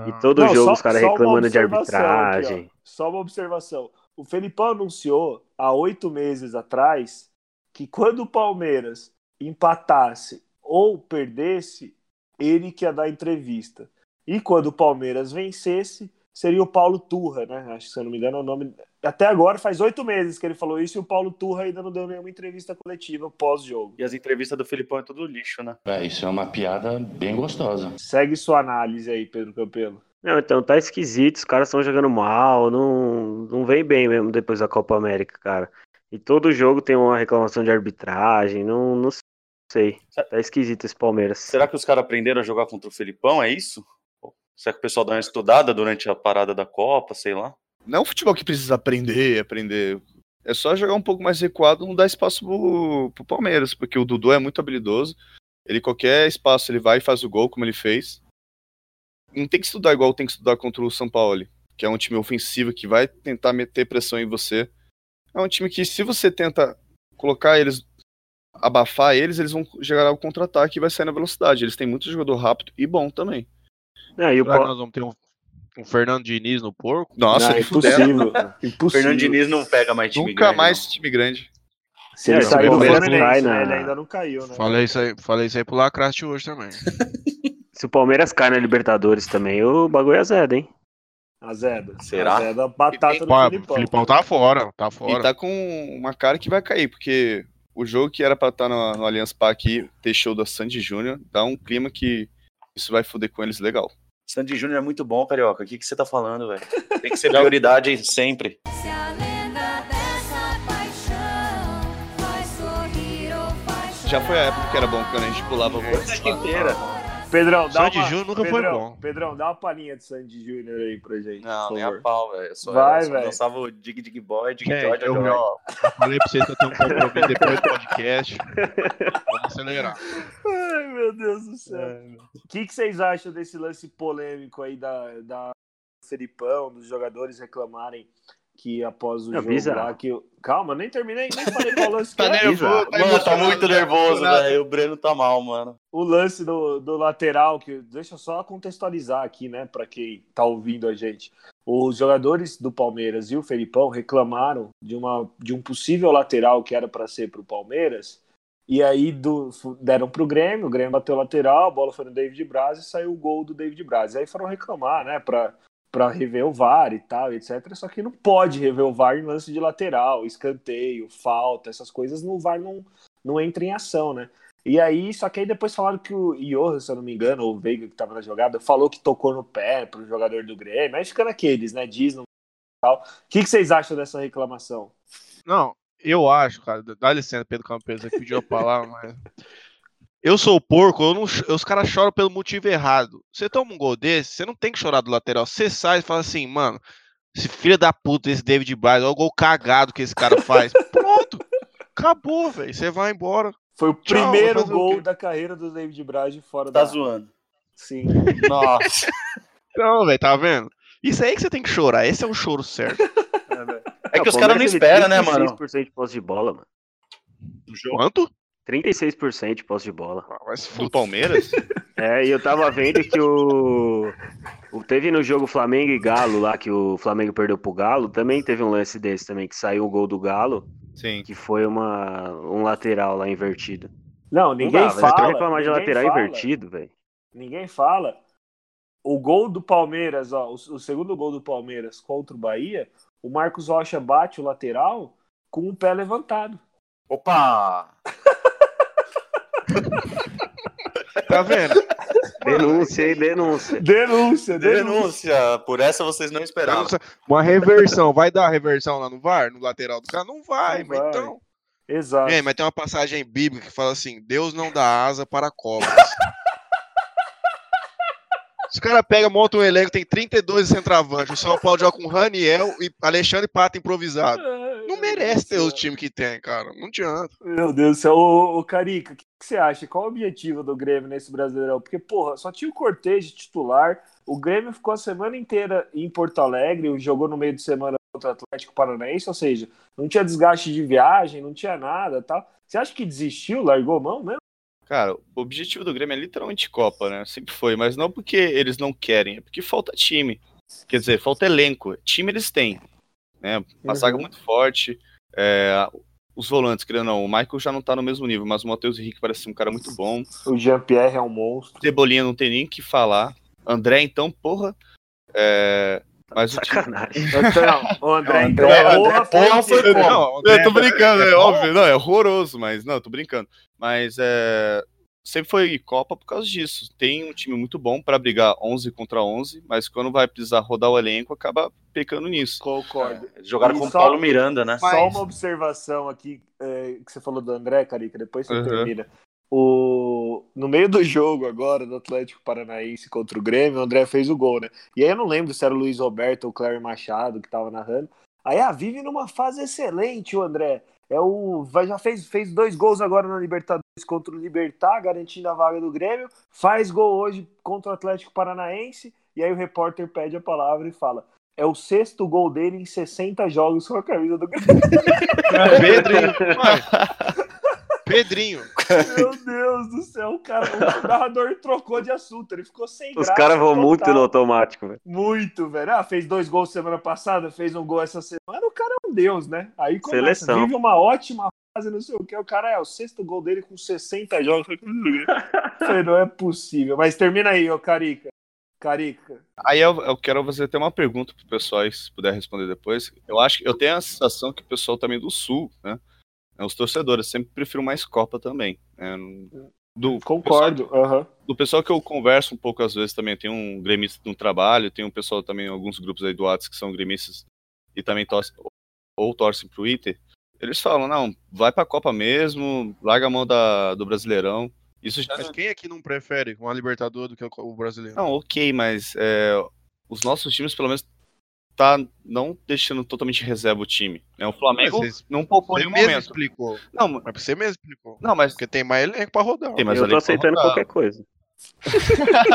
E todo Não, jogo só- os caras reclamando de arbitragem. aqui. Só uma observação. O Felipão anunciou há oito meses atrás que quando o Palmeiras empatasse ou perdesse, ele que ia dar entrevista. E quando o Palmeiras vencesse, seria o Paulo Turra, né? Acho que se eu não me engano é o nome. Até agora faz oito meses que ele falou isso e o Paulo Turra ainda não deu nenhuma entrevista coletiva pós-jogo. E as entrevistas do Filipão é tudo lixo, né? É, isso é uma piada bem gostosa. Segue sua análise aí, Pedro Campelo. Não, então tá esquisito, os caras estão jogando mal, não, não vem bem mesmo depois da Copa América, cara. E todo jogo tem uma reclamação de arbitragem, não, não sei. Tá esquisito esse Palmeiras. Será que os caras aprenderam a jogar contra o Felipão? É isso? Será que o pessoal dá uma estudada durante a parada da Copa, sei lá? Não é um futebol que precisa aprender, aprender. É só jogar um pouco mais recuado, não dar espaço pro, pro Palmeiras, porque o Dudu é muito habilidoso. Ele, qualquer espaço, ele vai e faz o gol, como ele fez. Não tem que estudar igual tem que estudar contra o São Paulo, que é um time ofensivo que vai tentar meter pressão em você. É um time que, se você tenta colocar eles, abafar eles, eles vão gerar o contra-ataque e vai sair na velocidade. Eles têm muito jogador rápido e bom também. Não, e o Será que nós vamos ter um, um Fernando Diniz no porco? Nossa, não, impossível. <laughs> impossível. Fernando Diniz não pega mais time Nunca grande, mais não. time grande. Se ele É, sair do o Palmeiras cai né? na- ele ainda não caiu, né? Falei isso aí, falei isso aí pro Lacraste hoje também. <laughs> se o Palmeiras cai na Libertadores também, o bagulho é zero, hein? Azeda. Será? Azeda, batata do Pá, Filipão. o Filipão tá fora, tá fora. E tá com uma cara que vai cair, porque o jogo que era pra estar no, no Allianz Parque ter show da Sandy Júnior dá um clima que isso vai foder com eles legal. Sandy Júnior é muito bom, Carioca. O que, que você tá falando, velho? Tem que ser <laughs> prioridade sempre. Se a lenda dessa paixão faz sorrir ou faz Já foi a época que era bom, quando a gente pulava muito. inteira. Pedrão, dá Sandy uma... Júnior nunca foi Pedrão, bom. Pedrão, dá uma palhinha de Sandy Júnior aí pra gente, Não, nem a pau, velho. Só, Vai, eu só velho. dançava o Dig Dig Boy, Dig Gente, George, eu, eu falei pra vocês que eu tenho um compromisso depois do podcast. Vamos acelerar. Ai, meu Deus do céu. É. O que, que vocês acham desse lance polêmico aí da, da Felipão, dos jogadores reclamarem que após o Não, jogo bizarro. lá que. Calma, nem terminei, nem falei qual lance que <laughs> Tá é. nervoso, Mano, tá emocionado, muito né? nervoso, velho. O Breno tá mal, mano. O lance do, do lateral, que deixa eu só contextualizar aqui, né, pra quem tá ouvindo a gente. Os jogadores do Palmeiras e o Felipão reclamaram de, uma, de um possível lateral que era para ser pro Palmeiras. E aí do, deram pro Grêmio, o Grêmio bateu lateral, a bola foi no David Braz e saiu o gol do David Braz. E aí foram reclamar, né, pra, pra rever o VAR e tal, etc. Só que não pode rever o VAR em lance de lateral, escanteio, falta, essas coisas no VAR não, não entra em ação, né? E aí, só que aí depois falaram que o Johan, se eu não me engano, ou o Veiga que tava na jogada, falou que tocou no pé pro jogador do Grêmio. Aí fica naqueles, né? Diz no tal. O que, que vocês acham dessa reclamação? Não, eu acho, cara. Dá licença, Pedro Campos, você pediu a palavra, mas. Eu sou porco, eu não, os caras choram pelo motivo errado. Você toma um gol desse, você não tem que chorar do lateral. Você sai e fala assim, mano, esse filho da puta, esse David Braz, olha o gol cagado que esse cara faz. Pronto, acabou, velho. Você vai embora. Foi o Tchau, primeiro o gol quê? da carreira do David Braz de fora Tá da. zoando. Sim. Nossa. <laughs> Não, velho, tá vendo? Isso aí que você tem que chorar. Esse é o choro certo. É que os caras não esperam, né, mano? 36% de posse de bola, mano. Quanto? 36% de posse de bola. Ah, se Do. Palmeiras? <laughs> É, e eu tava vendo que o... o. Teve no jogo Flamengo e Galo lá, que o Flamengo perdeu pro Galo, também teve um lance desse também, que saiu o gol do Galo, Sim. que foi uma, um lateral lá invertido. Não, Não ninguém dá, velho. fala. Pra reclamar de ninguém lateral fala, invertido, velho. Ninguém fala. O gol do Palmeiras, ó, o, o segundo gol do Palmeiras contra o Bahia, o Marcos Rocha bate o lateral com o pé levantado. Opa! <laughs> Tá vendo? Denúncia, hein, denúncia. Denúncia, denúncia. Denúncia. Por essa vocês não esperavam. Uma reversão. Vai dar reversão lá no VAR, no lateral do cara? Não vai, Não mas vai. então. Exato. Gente, mas tem uma passagem bíblica que fala assim: Deus não dá asa para cobras. <laughs> Os caras pegam, montam um elenco, tem 32 centroavantes. O São Paulo joga com Raniel e Alexandre Pato improvisado. Não merece ter os times que tem, cara. Não adianta. Meu Deus do céu. Ô, ô, Carica, o que, que você acha? Qual o objetivo do Grêmio nesse Brasileirão? Porque, porra, só tinha o Cortez de titular. O Grêmio ficou a semana inteira em Porto Alegre, jogou no meio de semana contra o Atlético Paranaense, ou seja, não tinha desgaste de viagem, não tinha nada tal. Você acha que desistiu, largou mão mesmo? Cara, o objetivo do Grêmio é literalmente Copa, né? Sempre foi, mas não porque eles não querem, é porque falta time. Quer dizer, falta elenco. Time eles têm. Né? Uma Uhum. zaga muito forte. é, os volantes, querendo ou não, o Michael já não tá no mesmo nível, mas o Matheus Henrique parece ser um cara muito bom. O Jean-Pierre é um monstro. Cebolinha não tem nem o que falar. André, então, porra. É, mas o time... Sacanagem. <laughs> Então, o André, Não, então, André- porra, André, porra, foi como? Não, Eu tô brincando, é, é óbvio, não, é horroroso, mas não, eu tô brincando. Mas é, sempre foi Copa por causa disso. Tem um time muito bom pra brigar 11 contra 11, mas quando vai precisar rodar o elenco, acaba pecando nisso. Concordo. Jogaram E com o Paulo Miranda, né? Só uma observação aqui é, que você falou do André, Carica, depois você Uhum. termina. O... No meio do jogo agora, do Atlético Paranaense contra o Grêmio, o André fez o gol, né? E aí eu não lembro se era o Luiz Roberto ou o Cléber Machado que tava narrando. Aí, ah, vive numa fase excelente o André. É o... vai- Já fez, fez dois gols agora na Libertadores contra o Libertar, garantindo a vaga do Grêmio. Faz gol hoje contra o Atlético Paranaense. E aí o repórter pede a palavra e fala: é o sexto gol dele em 60 jogos com a camisa do Grêmio. <laughs> Pedrinho. <laughs> Pedrinho. Meu Deus do céu, cara. O narrador trocou de assunto, ele ficou sem Os caras vão muito no automático, velho. Muito, velho. Ah, fez dois gols semana passada, fez um gol essa semana. O cara é um deus, né? Aí começa, Seleção. vive uma ótima fase, não sei o que. O cara é o sexto gol dele com 60 jogos. Falei, não é possível. Mas termina aí, ô Carica. Carica. Aí eu, eu quero fazer até uma pergunta pro pessoal, aí, se puder responder depois. Eu acho que eu tenho a sensação que o pessoal também do Sul, né? Os torcedores sempre prefiram mais Copa também. né, Do Concordo. aham. do pessoal que eu converso um pouco às vezes também, tem um gremista no trabalho, tem um pessoal também, alguns grupos aí do WhatsApp que são gremistas e também torcem, ou torcem pro Inter, eles falam, não, vai pra Copa mesmo, larga a mão da, do Brasileirão. Isso já Mas quem aqui não prefere uma Libertador do que o- o brasileiro? Não, ok, mas é, os nossos times pelo menos tá não deixando totalmente reserva o time. né? O Flamengo Mas não poupou Você nenhum mesmo momento. explicou. Não, Mas você mesmo explicou. não, mas Porque tem mais elenco pra rodar. tem mais eu tô aceitando qualquer coisa.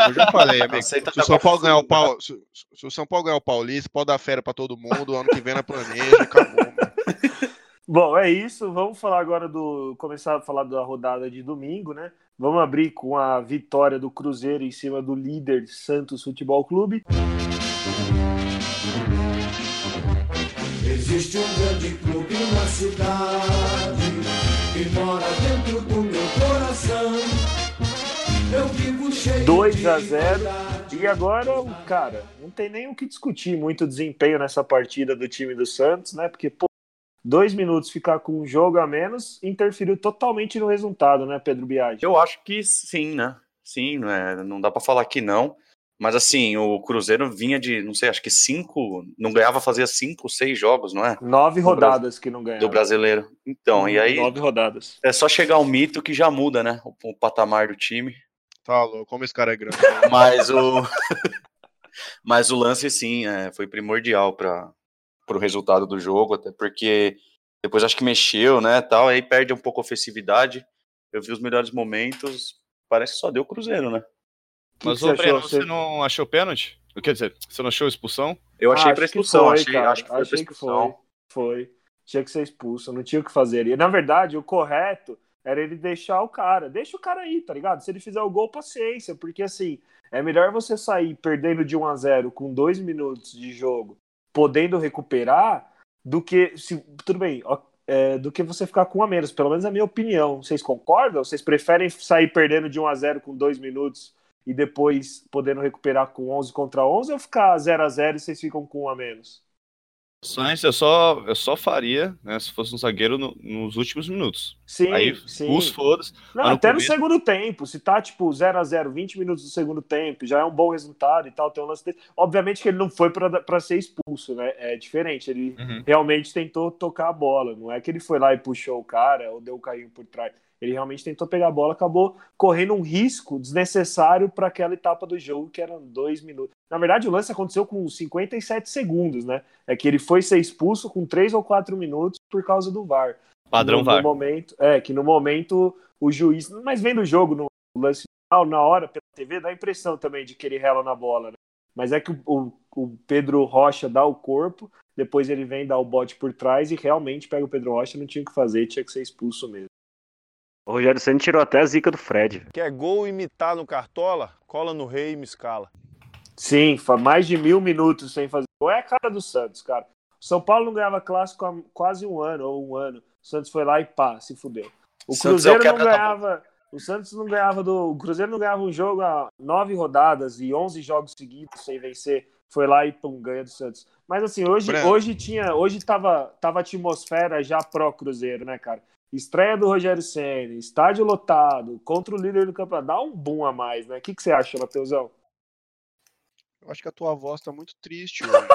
Eu já falei, amigo. Se o São Paulo ganhar o Sul, pau, se, se o São Paulo ganhar o Paulista, pode dar férias pra todo mundo, ano que vem na planeja, acabou. mano. <laughs> Bom, é isso. Vamos falar agora do. Começar a falar da rodada de domingo, né? Vamos abrir com a vitória do Cruzeiro em cima do líder Santos Futebol Clube. Existe um grande clube na cidade que mora dentro do meu coração. Eu vivo cheio 2 de a 0 verdade. E agora, cara, não tem nem o que discutir muito desempenho nessa partida do time do Santos, né? Porque, pô, dois minutos ficar com um jogo a menos interferiu totalmente no resultado, né, Pedro Biagi? Eu acho que sim, né? Sim, né? não dá pra falar que não. Mas assim, o Cruzeiro vinha de, não sei, acho que cinco, não ganhava fazia cinco, seis jogos, não é? Nove Do rodadas que não ganharam. Do brasileiro. Então, e aí Nove rodadas. é só chegar um mito que já muda, né? O, o patamar do time. Tá louco, como esse cara é grande. <laughs> Mas o, <laughs> mas o lance, sim, é, foi primordial para o resultado do jogo, até porque depois acho que mexeu, né? Tal, aí perde um pouco a ofensividade. Eu vi os melhores momentos, parece que só deu Cruzeiro, né? Que Mas, que ô, você Breno, achou? você não achou pênalti? Quer dizer, você não achou expulsão? Eu achei Ah, pra acho que expulsão, foi, achei, cara. acho que foi pra Achei que expulsão. foi. Foi. Tinha que ser expulso, não tinha o que fazer. E, na verdade, o correto era ele deixar o cara. Deixa o cara aí, tá ligado? Se ele fizer o gol, paciência. Porque, assim, é melhor você sair perdendo de 1 a 0 com dois minutos de jogo, podendo recuperar, do que. Se, tudo bem, ó, é, do que você ficar com um a menos. Pelo menos é a minha opinião. Vocês concordam? Vocês preferem sair perdendo de 1 a 0 com dois minutos e depois podendo recuperar com 11 contra 11 ou ficar 0 a 0 e vocês ficam com um a menos? Sainz eu só, eu só faria, né, se fosse um zagueiro no- nos últimos minutos. Sim, Aí, sim. os no até no começo- segundo tempo. Se tá, tipo, 0 a 0 20 minutos do segundo tempo, já é um bom resultado e tal, tem um lance dele. Obviamente que ele não foi pra ser expulso, né? É diferente. Ele Uhum. realmente tentou tocar a bola. Não é que ele foi lá e puxou o cara ou deu o carrinho por trás. Ele realmente tentou pegar a bola, acabou correndo um risco desnecessário para aquela etapa do jogo, que eram dois minutos. Na verdade, o lance aconteceu com 57 segundos, né? É que ele foi ser expulso com três ou quatro minutos por causa do VAR. Padrão no, VAR. No momento, é, que no momento o juiz. Mas vendo o jogo no lance final, na hora, pela TV, dá a impressão também de que ele rela na bola, né? Mas é que o, o- o Pedro Rocha dá o corpo, depois ele vem dar o bote por trás e realmente pega o Pedro Rocha, não tinha o que fazer, tinha que ser expulso mesmo. O Rogério Senna tirou até a zica do Fred. Quer gol imitar no Cartola? Cola no rei e me escala. Sim, mais de mil minutos sem fazer gol. É a cara do Santos, cara. O São Paulo não ganhava clássico há quase um ano, ou um ano. O Santos foi lá e pá, se fudeu. O Santos é o Cruzeiro não ganhava. O Santos não ganhava do. O Cruzeiro não ganhava um jogo há nove rodadas e onze jogos seguidos sem vencer. Foi lá e pum, ganha do Santos. Mas assim, hoje, hoje tinha. Hoje tava, tava atmosfera já pró-Cruzeiro, né, cara? Estreia do Rogério Senna, estádio lotado, contra o líder do campeonato. Dá um boom a mais, né? O que, que você acha, Matheusão? Eu acho que a tua voz tá muito triste hoje.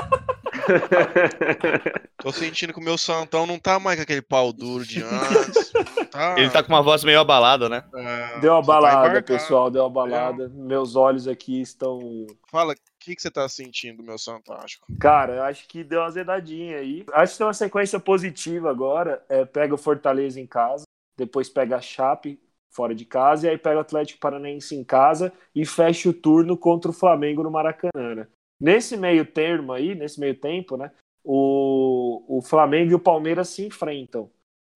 <laughs> Tô sentindo que o meu Santão não tá mais com aquele pau duro de <laughs> antes. Tá, Ele tá com uma voz meio abalada, né? é, Deu uma tá balada, embarcado. pessoal, deu uma balada. Meus olhos aqui estão. Fala, que, que você tá sentindo, meu Fantástico? Cara, eu acho que deu uma zedadinha aí. Acho que tem uma sequência positiva agora. É, pega o Fortaleza em casa, depois pega a Chape fora de casa, e aí pega o Atlético Paranaense em casa e fecha o turno contra o Flamengo no Maracanã. né? Nesse meio termo aí, nesse meio tempo, né? O, o Flamengo e o Palmeiras se enfrentam.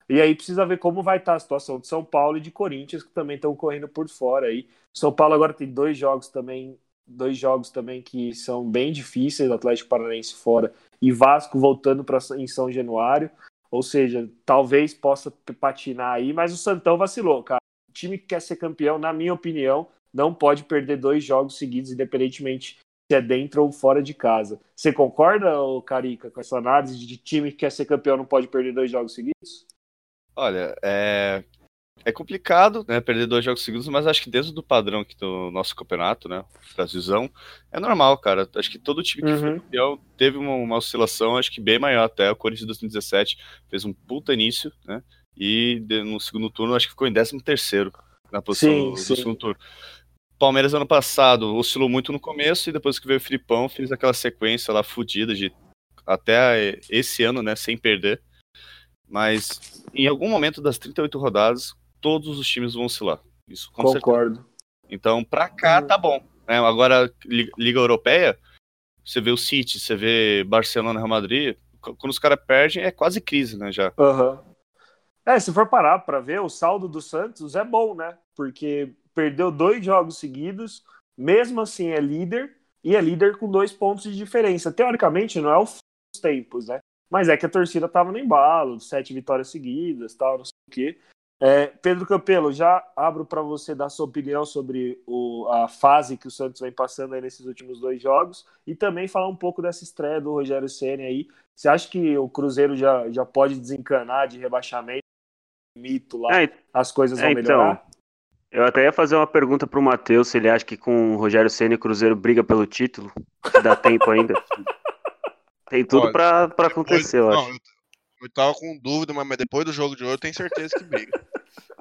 E aí precisa ver como vai estar a situação de São Paulo e de Corinthians, que também estão correndo por fora aí. São Paulo agora tem dois jogos também, dois jogos também que são bem difíceis, Atlético Paranaense fora e Vasco voltando para em São Januário. Ou seja, talvez possa patinar aí, mas o Santão vacilou, cara. O time que quer ser campeão, na minha opinião, não pode perder dois jogos seguidos, independentemente se é dentro ou fora de casa. Você concorda, Carica, com essa análise de time que quer ser campeão não pode perder dois jogos seguidos? Olha, é, é complicado, né, perder dois jogos seguidos, mas acho que dentro do padrão aqui do nosso campeonato, né, Brasilzão, é normal, cara. Acho que todo time que foi Uhum. campeão teve uma, uma oscilação, acho que bem maior até. O Corinthians de 2017 fez um puta início, né, e no segundo turno acho que ficou em 13 terceiro na posição Sim, do, do sim. segundo turno. Palmeiras ano passado oscilou muito no começo e depois que veio o Filipão fez aquela sequência lá fodida de até esse ano, né, sem perder. Mas em algum momento das 38 rodadas, todos os times vão oscilar. Isso com certeza. Concordo. Então, pra cá tá bom. né? Agora, Li- Liga Europeia, você vê o City, você vê Barcelona, Real Madrid, quando os caras perdem é quase crise, né, já. Aham. É, se for parar pra ver, o saldo do Santos é bom, né? Porque perdeu dois jogos seguidos, mesmo assim é líder, e é líder com dois pontos de diferença. Teoricamente, não é o fim dos tempos, né? Mas é que a torcida tava no embalo, sete vitórias seguidas, tal, não sei o quê. É, Pedro Campelo, já abro para você dar sua opinião sobre o- a fase que o Santos vem passando aí nesses últimos dois jogos e também falar um pouco dessa estreia do Rogério Ceni aí. Você acha que o Cruzeiro já, já pode desencanar de rebaixamento, mito lá, É, as coisas vão é, então, melhorar? Eu até ia fazer uma pergunta pro Matheus se ele acha que com o Rogério Senna o Cruzeiro briga pelo título. Se dá tempo ainda. <laughs> Tem tudo Depois- acontecer, eu não, acho. eu, eu tava com dúvida, mas, depois do jogo de hoje eu tenho certeza que briga.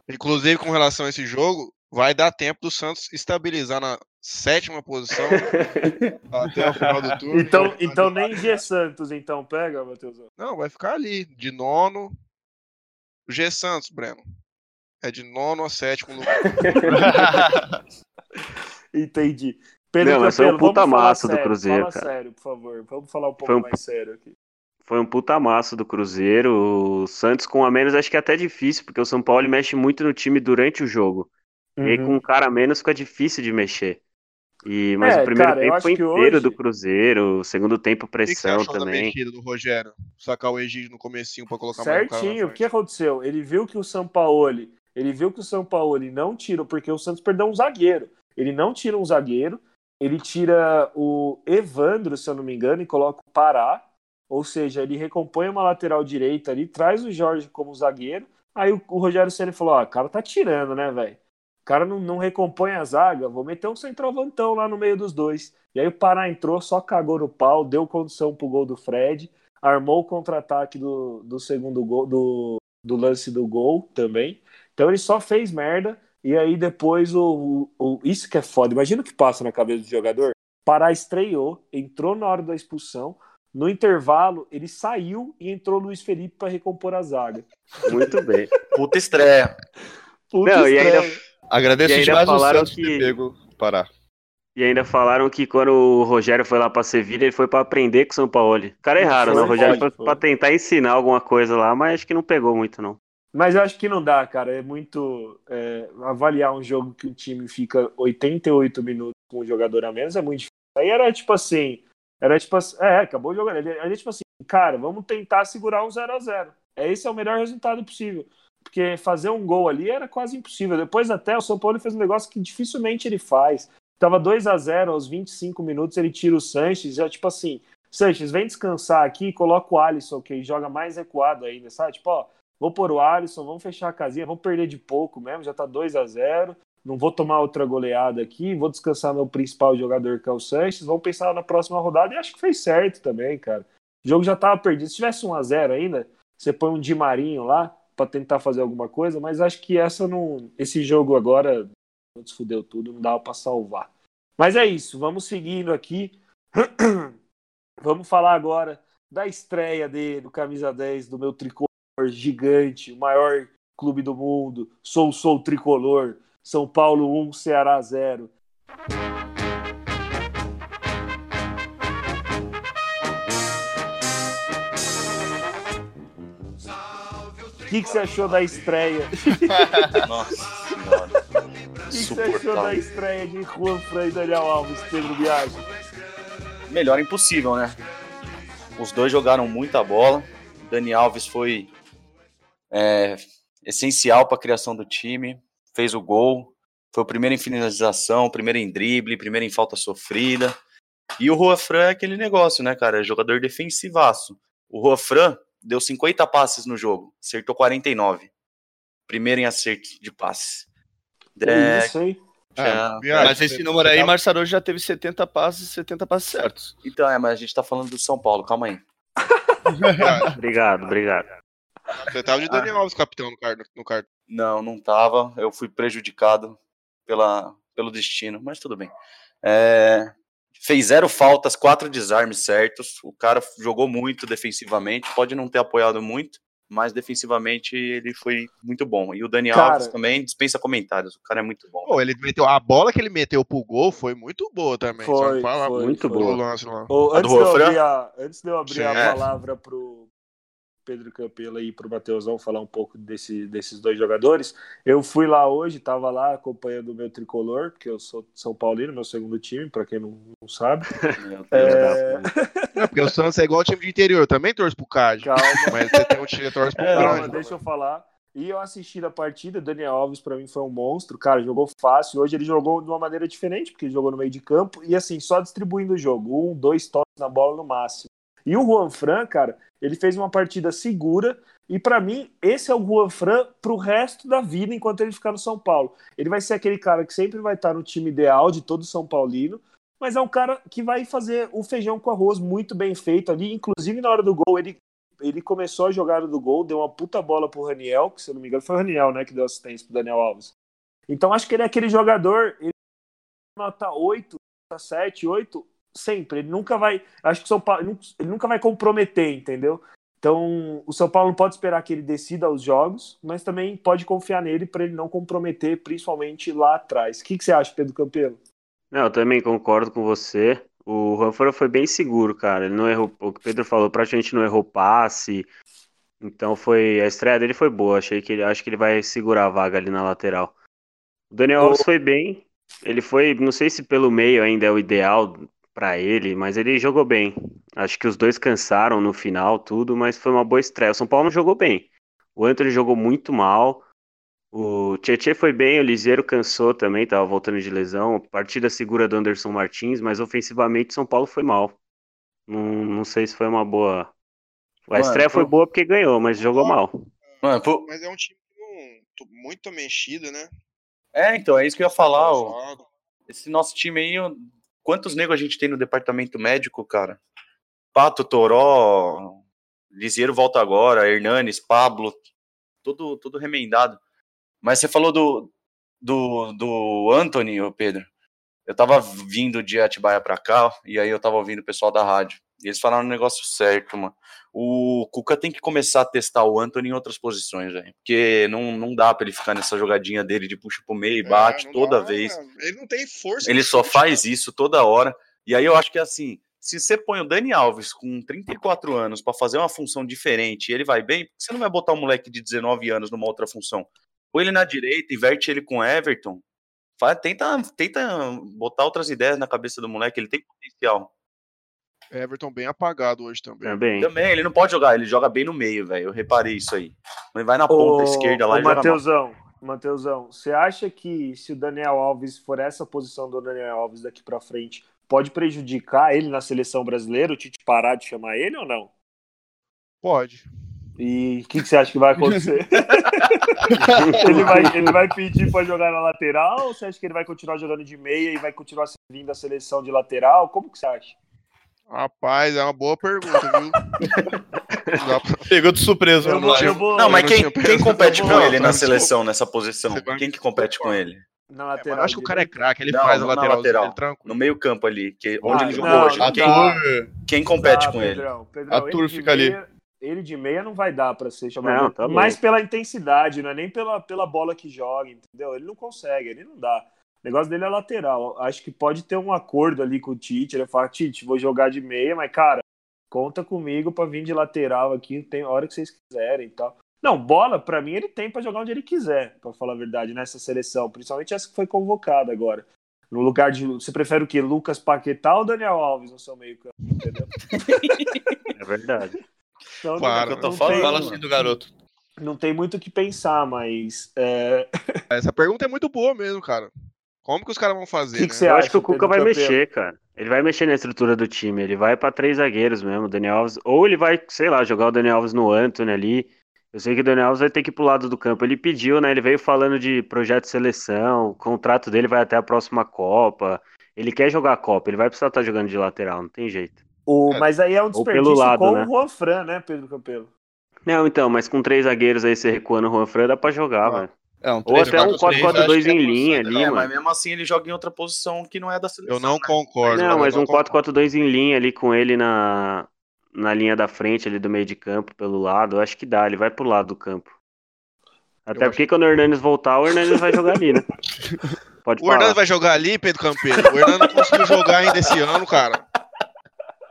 Inclusive, com relação a esse jogo, vai dar tempo do Santos estabilizar na sétima posição <laughs> até o final do turno. Então, então nem G Santos então pega, Matheus. Não, vai ficar ali, de nono. O G Santos, Breno. É de nono a sétimo lugar. <laughs> Entendi. Pedro Não, mas foi um puta falar massa do sério, Cruzeiro, fala cara. sério, por favor. Vamos falar um pouco um- mais sério aqui. Foi um puta massa do Cruzeiro. O Santos com a menos acho que é até difícil, porque o São Paulo mexe muito no time durante o jogo. E aí Uhum. com um cara a menos fica difícil de mexer. E, mas É, o primeiro cara, tempo foi inteiro hoje- do Cruzeiro, o segundo tempo O que, que você pressão achou da também. mexida do Rogério? Sacar o Egídio no comecinho pra colocar mais cara na Certinho. O que aconteceu? Ele viu que o São Paulo, ele viu que o São Paulo não tirou, porque o Santos perdeu um zagueiro. Ele não tira um zagueiro, ele tira o Evandro, se eu não me engano, e coloca o Pará. Ou seja, ele recompõe uma lateral direita ali, traz o Jorge como zagueiro. Aí o, o Rogério Ceni falou: ó, o cara tá tirando, né, velho? O cara não, não recompõe a zaga, vou meter um centroavantão lá no meio dos dois. E aí o Pará entrou, só cagou no pau, deu condição pro gol do Fred, armou o contra-ataque do, do segundo gol, do, do lance do gol também. Então ele só fez merda. E aí depois o, o- Isso que é foda. Imagina o que passa na cabeça do jogador. Pará estreou, entrou na hora da expulsão. No intervalo, ele saiu e entrou o Luiz Felipe para recompor a zaga. Muito bem. Puta estreia. Puta Não, e ainda, estreia. Agradeço E ainda demais o falaram Santos que- pego Pará. e ainda falaram que quando o Rogério foi lá pra Sevilha, ele foi pra aprender com o São Paulo. Cara, erraram, né? O Foi, Rogério foi, pra tentar ensinar alguma coisa lá, mas acho que não pegou muito, não. Mas eu acho que não dá, cara. É muito. é, avaliar um jogo que o time fica 88 minutos com um jogador a menos é muito difícil. Aí era tipo assim. Era tipo assim. É, acabou jogando. Ele Era tipo assim, cara, vamos tentar segurar um 0 a 0 Esse é o melhor resultado possível. Porque fazer um gol ali era quase impossível. Depois, até o São Paulo fez um negócio que dificilmente ele faz. Tava 2 a 0 aos 25 minutos, ele tira o Sanches, já tipo assim, Sanches, vem descansar aqui, coloca o Alisson, que joga mais recuado ainda, sabe? Tipo, ó, vou pôr o Alisson, vamos fechar a casinha, vamos perder de pouco mesmo, já tá 2 a 0 não vou tomar outra goleada aqui, vou descansar meu principal jogador, que é o Sanches, vamos pensar na próxima rodada, e acho que fez certo também, cara. O jogo já tava perdido. Se tivesse 1 a 0 ainda, você põe um Di Marinho lá pra tentar fazer alguma coisa, mas acho que essa não. Esse jogo agora, fudeu tudo, não dava pra salvar. Mas é isso, vamos seguindo aqui. <clears throat> vamos falar agora da estreia dele, do camisa 10 do meu tricolor gigante, o maior clube do mundo. Sou, sou tricolor. São Paulo 1, Ceará 0. O que, que você achou da estreia? <laughs> Nossa senhora. O que, que você achou da estreia de Juan Fran e Daniel Alves, Pedro Biagi? Melhor impossível, né? Os dois jogaram muita bola. Dani Alves foi é, essencial para a criação do time. Fez o gol. Foi o primeiro em finalização, primeiro em drible, primeiro em falta sofrida. E o Juanfran é aquele negócio, né, cara? É jogador defensivaço. O Juanfran deu 50 passes no jogo, acertou 49. Primeiro em acerto de passes. É, Isso aí. Ah, viagem, mas esse número aí, Marcelo já teve 70 passes e 70 passes certos. Então, é, mas a gente tá falando do São Paulo, calma aí. <laughs> Obrigado, obrigado. Você tava de Daniel Alves, capitão, no cartão. No cartão. Não, não tava. Eu fui prejudicado pela, pelo destino, mas tudo bem. É, fez zero faltas, quatro desarmes certos. O cara jogou muito defensivamente. Pode não ter apoiado muito, mas defensivamente ele foi muito bom. E o Dani Cara- Alves também dispensa comentários. O cara é muito bom. Pô, ele meteu. A bola que ele meteu pro gol foi muito boa também. Foi, foi, muito foi. boa. lance lá. Ô, A antes, de abrir a, antes de eu abrir Sim, a é. palavra pro Pedro Campelo e pro Mateusão falar um pouco desse, desses dois jogadores, eu fui lá hoje, tava lá acompanhando o meu tricolor, porque eu sou São Paulino, meu segundo time, para quem não, não sabe. <laughs> É, É, porque o Santos é igual o time de interior, eu também torço pro CAD. calma, Mas você tem um time que torce pro É, <laughs> calma, grande. deixa eu falar. E eu assisti a partida, Daniel Alves para mim foi um monstro, cara, jogou fácil. Hoje ele jogou de uma maneira diferente, porque ele jogou no meio de campo e assim, só distribuindo o jogo, um, dois toques na bola no máximo. E o Juan Fran, cara, ele fez uma partida segura e para mim esse é o Juan Fran pro resto da vida enquanto ele ficar no São Paulo. Ele vai ser aquele cara que sempre vai estar no time ideal de todo São Paulino, mas é um cara que vai fazer o feijão com arroz muito bem feito ali, inclusive na hora do gol ele ele começou a jogada do gol, deu uma puta bola pro Raniel, que se eu não me engano foi o Raniel, né, que deu assistência pro Daniel Alves. Então acho que ele é aquele jogador, ele nota 8, nota 7, 8, sempre. Ele nunca vai, acho que o São Paulo, ele nu- ele nunca vai comprometer, entendeu? Então, o São Paulo não pode esperar que ele decida os jogos, mas também pode confiar nele para ele não comprometer, principalmente lá atrás. O que, que você acha, Pedro Campelo? Não, eu também concordo com você. O Ranfora foi bem seguro, cara. Ele não errou, o que o Pedro falou, praticamente não errou passe. Então foi, a estreia dele foi boa. Achei que ele, acho que ele vai segurar a vaga ali na lateral. O Daniel Alves foi bem. Ele foi, não sei se pelo meio ainda é o ideal pra ele, mas ele jogou bem. Acho que os dois cansaram no final, tudo, mas foi uma boa estreia. O São Paulo não jogou bem. O Antony jogou muito mal. O Tietchan foi bem, o Liseiro cansou também, tava voltando de lesão. Partida segura do Anderson Martins, mas ofensivamente São Paulo foi mal. Não, não sei se foi uma boa. A Mano, estreia foi pro- boa porque ganhou, mas jogou mal. Mano, pô, Mas é um time muito mexido, né? é, então, é isso que eu ia falar. ó. Esse nosso time aí, quantos negros a gente tem no departamento médico, cara? Pato, Toró, Liseiro volta agora, Hernanes, Pablo, tudo, tudo remendado. Mas você falou do, do, do Anthony, Pedro. Eu tava vindo de Atibaia pra cá, e aí eu tava ouvindo o pessoal da rádio. Eles falaram um negócio certo, mano. O Cuca tem que começar a testar o Anthony em outras posições, velho. Porque não, não dá pra ele ficar nessa jogadinha dele de puxa pro meio e bate É, toda dá, vez. Ele não tem força. Ele só chute, faz isso toda hora. E aí eu acho que assim, se você põe o Dani Alves com 34 anos pra fazer uma função diferente e ele vai bem, por que você não vai botar um moleque de 19 anos numa outra função? Põe ele na direita, inverte ele com Everton. Faz, tenta, tenta botar outras ideias na cabeça do moleque, ele tem potencial. Everton bem apagado hoje também. Também. Também, ele não pode jogar, ele joga bem no meio, velho. Eu reparei isso aí. Mas vai na ponta esquerda lá ô, e. Mateusão, Mateusão, você acha que se o Daniel Alves for essa posição do Daniel Alves daqui pra frente, pode prejudicar ele na seleção brasileira, o Tite parar de chamar ele ou não? Pode. E o que, que você acha que vai acontecer? <laughs> ele, vai, ele vai pedir pra jogar na lateral ou você acha que ele vai continuar jogando de meia e vai continuar servindo a seleção de lateral? Como que você acha? Rapaz, é uma boa pergunta, viu? <laughs> Pegou de surpresa, Eu vou- lá. eu vou- Não, mas quem, quem pensado- compete com ele na seleção, nessa posição? Quem que compete com ele? Na É, lateral. mas eu acho que o cara é craque, ele Não, faz a não lateral lateral. tranquilo. No meio campo ali, que, onde Ah, ele jogou não, hoje. não Quem, quem compete Ah, com ele? Pedrão, Pedrão, Arthur ele de fica ali. meia- Ele de meia não vai dar pra ser chamado. Não, tá mais louco. pela intensidade, não é nem pela, pela bola que joga, entendeu? Ele não consegue, ele não dá. O negócio dele é lateral. Acho que pode ter um acordo ali com o Tite. Ele fala, Tite, vou jogar de meia, mas, cara, conta comigo pra vir de lateral aqui, tem a hora que vocês quiserem e tal. Não, bola, pra mim, ele tem pra jogar onde ele quiser, pra falar a verdade, nessa seleção. Principalmente essa que foi convocada agora. No lugar de. Você prefere o quê? Lucas Paquetá ou Daniel Alves no seu meio-campo? Entendeu? <laughs> É verdade. Então, Claro, não, eu tô falando, tem- Fala assim do garoto. não tem muito o que pensar, mas. é, <laughs> Essa pergunta é muito boa mesmo, cara. Como que os caras vão fazer, Que que né? você Eu acha, acho que o Cuca vai Campelo? mexer, cara. Ele vai mexer na estrutura do time, ele vai pra três zagueiros mesmo, o Daniel Alves, ou ele vai, sei lá, jogar o Daniel Alves no Anthony ali. Eu sei que o Daniel Alves vai ter que ir pro lado do campo. Ele pediu, né? Ele veio falando de projeto de seleção, o contrato dele vai até a próxima Copa. Ele quer jogar a Copa, ele vai precisar estar jogando de lateral, não tem jeito. O, É. mas aí é um Ou pelo desperdício lado, com né? o Juan Fran, né, Pedro Campelo? Não, então, mas com três zagueiros aí você recuando o Juan Fran, dá pra jogar, Ah. velho. É, um Ou 3, até um 4, 3, 4-4-2 acho que é em linha ali, É, mano. mas mesmo assim ele joga em outra posição que não é da seleção. Eu não né? concordo. Não, mas um não concordo. 4-4-2 em linha ali com ele na, na linha da frente, ali do meio de campo, pelo lado, eu acho que dá, ele vai pro lado do campo. Até Eu porque quando o Hernandes voltar, o Hernandes vai jogar ali, né? <laughs> Pode O falar. Hernando vai jogar ali, Pedro Campeiro. O Hernando não conseguiu jogar ainda esse ano, cara.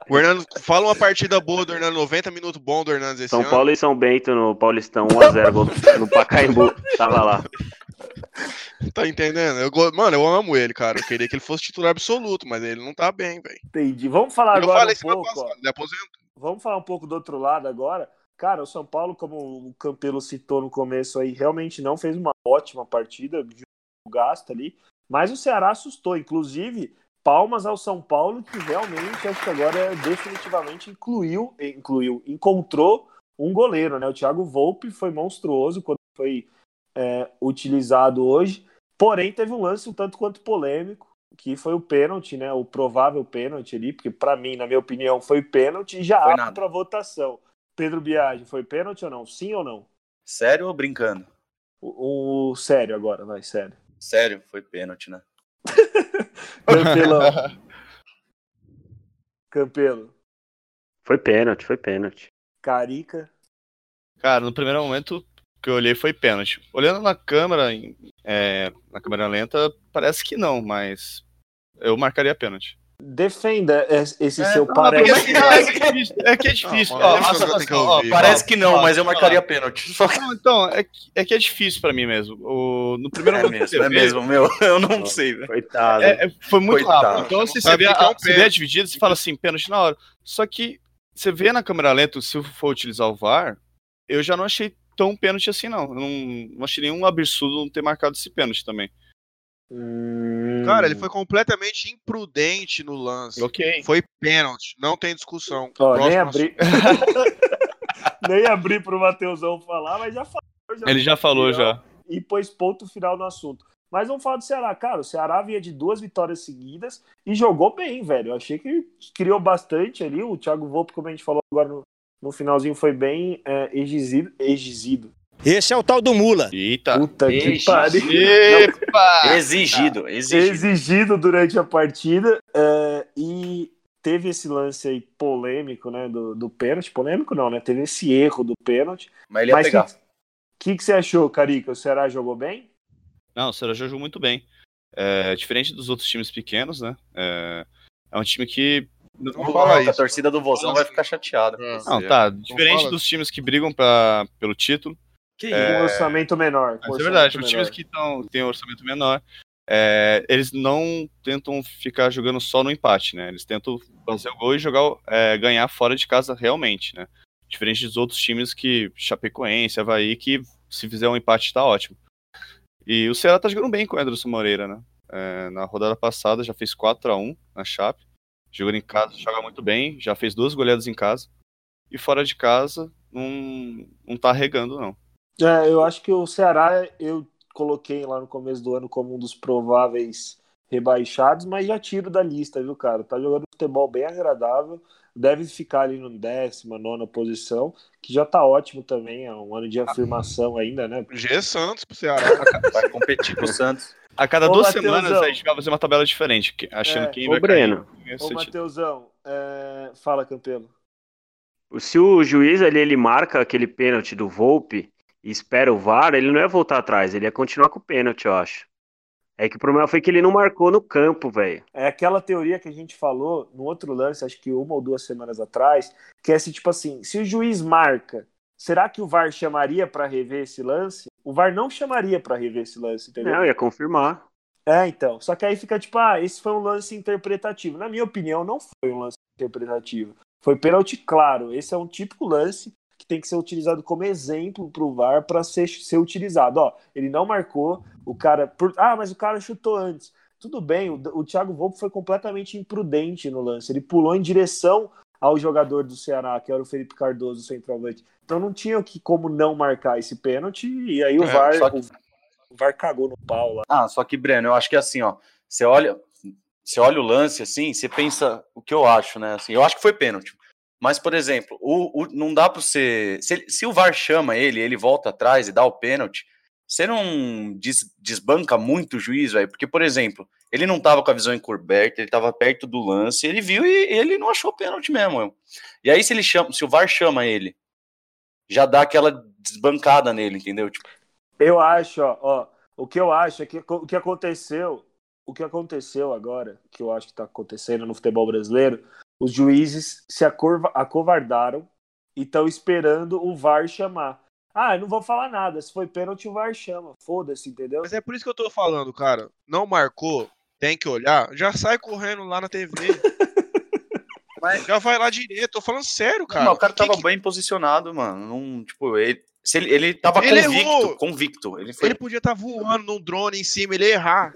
O Hernando, fala uma partida boa do Hernando, 90 minutos bom do Hernando esse São ano. Paulo e São Bento no Paulistão 1x0 gol no Pacaembu. Tava lá. Tá entendendo? Eu, mano, eu amo ele, cara. Eu queria que ele fosse titular absoluto, mas ele não tá bem, velho. Entendi. Vamos falar Eu agora falei um pouco, ele aposentou. Vamos falar um pouco do outro lado agora. Cara, o São Paulo, como o Campelo citou no começo aí, realmente não fez uma ótima partida de gasto ali, mas o Ceará assustou. Inclusive, palmas ao São Paulo, que realmente, acho que agora definitivamente incluiu, incluiu, encontrou um goleiro, né? O Thiago Volpe foi monstruoso quando foi é, utilizado hoje, porém teve um lance um tanto quanto polêmico, que foi o pênalti, né? O provável pênalti ali, porque para mim, na minha opinião, foi pênalti e já Foi abre para votação. Pedro Biagi, foi pênalti ou não? Sim ou não? Sério ou brincando? O, o- sério agora, vai, sério. Sério, foi pênalti, né? Campelão. <laughs> Campelo. Foi pênalti, foi pênalti. Carica. Cara, no primeiro momento que eu olhei foi pênalti. Olhando na câmera, é, na câmera lenta, parece que não, mas eu marcaria pênalti. Defenda es- esse É, seu não, parece. É que é difícil. É, que é difícil. Não, Ó, mano, a isso eu tenho que ó. Parece que não, ó, mas eu ó, marcaria pênalti. <laughs> Só que Não, então, é que, é que é difícil pra mim mesmo. O, no primeiro é que mesmo, é você mesmo, meu. <laughs> Eu não sei, velho. Coitado. é- é- foi muito Coitado. rápido. Então, assim, você sabe vê, é a, você vê a dividida e fala assim, pênalti na hora. Só que você vê na câmera lenta, se for utilizar o VAR, eu já não achei tão pênalti assim, não. Eu Não, não achei nenhum absurdo não ter marcado esse pênalti também. Hum, Cara, ele foi completamente imprudente no lance. Ok. Foi pênalti, não tem discussão. Ó, nem abri. <laughs> nem abri pro Mateusão falar, mas já falou. já Ele já falou já. e pôs ponto final no assunto. Mas vamos falar do Ceará, cara. O Ceará vinha de duas vitórias seguidas e jogou bem, velho. Eu achei que criou bastante ali. O Thiago Volpe, como a gente falou agora no, no finalzinho, foi bem é, exigido, exigido. Esse é o tal do Mula. Eita. Puta que Exigido. pariu. Epa! Exigido, exigido. Exigido durante a partida. é, e teve esse lance aí polêmico, né? Do, do pênalti. Polêmico não, né? Teve esse erro do pênalti. Mas ele ia Mas o pegar. que, que, que você achou, Carica? O Ceará jogou bem? Não, o Ceará jogou muito bem. É, diferente dos outros times pequenos, né? É, é um time que. Não Não fala a isso. torcida do Vozão vai ficar chateada. É. Não, tá. Não Diferente dos times que brigam pra, pelo título. Que Com um orçamento menor. é verdade, os times que tão, têm um orçamento menor, é, eles não tentam ficar jogando só no empate, né? Eles tentam fazer o gol e jogar, é, ganhar fora de casa realmente, né? Diferente dos outros times que, Chapecoense, Havaí, que se fizer um empate tá ótimo. E o Ceará tá jogando bem com o Anderson Moreira, né? É, na rodada passada já fez 4 a 1 na Chape. Jogando em casa, joga muito bem, já fez duas goleadas em casa. E fora de casa, não, não tá regando, não. É, eu acho que o Ceará eu coloquei lá no começo do ano como um dos prováveis rebaixados, mas já tiro da lista, viu, cara? Tá jogando futebol bem agradável, deve ficar ali no décima, nona posição, que já tá ótimo também, é um ano de afirmação ainda, né? G Santos pro Ceará. Vai competir com o Santos. A cada Ô, duas Mateusão. semanas a gente vai fazer uma tabela diferente, que- achando É. quem vai Breno. cair. Ô. Mateusão, é, fala, Campelo. Se o juiz ali ele marca aquele pênalti do Volpe e espera o VAR, ele não ia voltar atrás, ele ia continuar com o pênalti, eu acho. É que o problema foi que ele não marcou no campo, velho. É aquela teoria que a gente falou no outro lance, acho que uma ou duas semanas atrás, que é esse tipo assim, se o juiz marca, será que o VAR chamaria para rever esse lance? O VAR não chamaria para rever esse lance, entendeu? Não, ia confirmar. É, então. Só que aí fica tipo, ah, esse foi um lance interpretativo. Na minha opinião, não foi um lance interpretativo. Foi pênalti claro. Esse é um típico lance que tem que ser utilizado como exemplo pro VAR para ser, ser utilizado. Ó, ele não marcou, o cara. por- ah, mas o cara chutou antes. Tudo bem, o, o Thiago Volpe foi completamente imprudente no lance. Ele pulou em direção ao jogador do Ceará, que era o Felipe Cardoso, centroavante. Então não tinha que como não marcar esse pênalti, e aí o É, VAR, que- o VAR cagou no pau lá. Ah, só que, Breno, eu acho que assim, ó, você olha, você olha o lance assim, você pensa o que eu acho, né? Assim, eu acho que foi pênalti. Mas, por exemplo, o, o- não dá para você. Se, se o VAR chama ele, ele volta atrás e dá o pênalti, você não des- desbanca muito o juiz, velho. Porque, por exemplo, ele não tava com a visão encoberta, ele tava perto do lance, ele viu e ele não achou pênalti mesmo. E aí, se ele chama, se o VAR chama ele, já dá aquela desbancada nele, entendeu? Tipo, Eu acho, ó, ó, o que eu acho é que o que aconteceu, o que aconteceu agora, que eu acho que está acontecendo no futebol brasileiro, os juízes se acovardaram e estão esperando o VAR chamar. Ah, eu não vou falar nada, se foi pênalti o VAR chama, foda-se, entendeu? Mas é por isso que eu tô falando, cara. Não marcou, tem que olhar, já sai correndo lá na TV. <laughs> Já vai lá direto, tô falando sério, cara. Não, o cara Que- tava que- bem posicionado, mano. Não, tipo, ele, se ele, ele tava Ele convicto, errou. convicto. Ele foi. Ele podia estar voando num drone em cima, ele ia errar.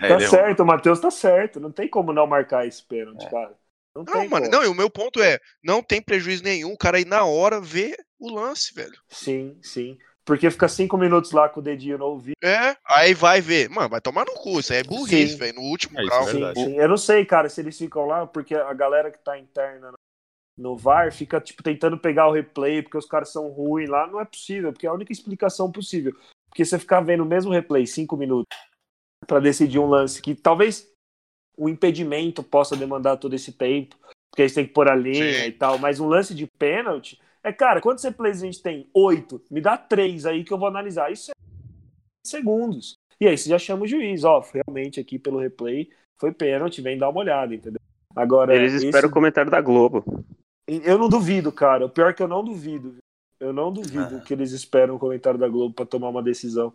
É, Tá errou. certo, o Matheus tá certo, não tem como não marcar esse pênalti, É. cara. Não, Não, tem mano, como. não, e o meu ponto é, não tem prejuízo nenhum o cara ir na hora ver o lance, velho. Sim, sim. Porque fica cinco minutos lá com o dedinho no ouvido. É, aí vai ver. Mano, vai tomar no cu, isso aí é burrice, velho, no último É, grau. é Sim, verdade. sim. Eu não sei, cara, se eles ficam lá, porque a galera que tá interna no VAR fica, tipo, tentando pegar o replay, porque os caras são ruins lá. Não é possível, porque é a única explicação possível. Porque você ficar vendo o mesmo replay cinco minutos pra decidir um lance que talvez o impedimento possa demandar todo esse tempo, porque você tem que pôr a linha Sim. e tal, mas um lance de pênalti é, cara, quantos replays a gente tem? Oito. Me dá três aí que eu vou analisar. Isso é segundos. E aí você já chama o juiz, ó, realmente aqui pelo replay foi pênalti, vem dar uma olhada, entendeu? Agora, Eles esse- esperam o comentário da Globo. eu não duvido, cara. O pior é que eu não duvido. Eu não duvido Ah. que eles esperam o comentário da Globo pra tomar uma decisão.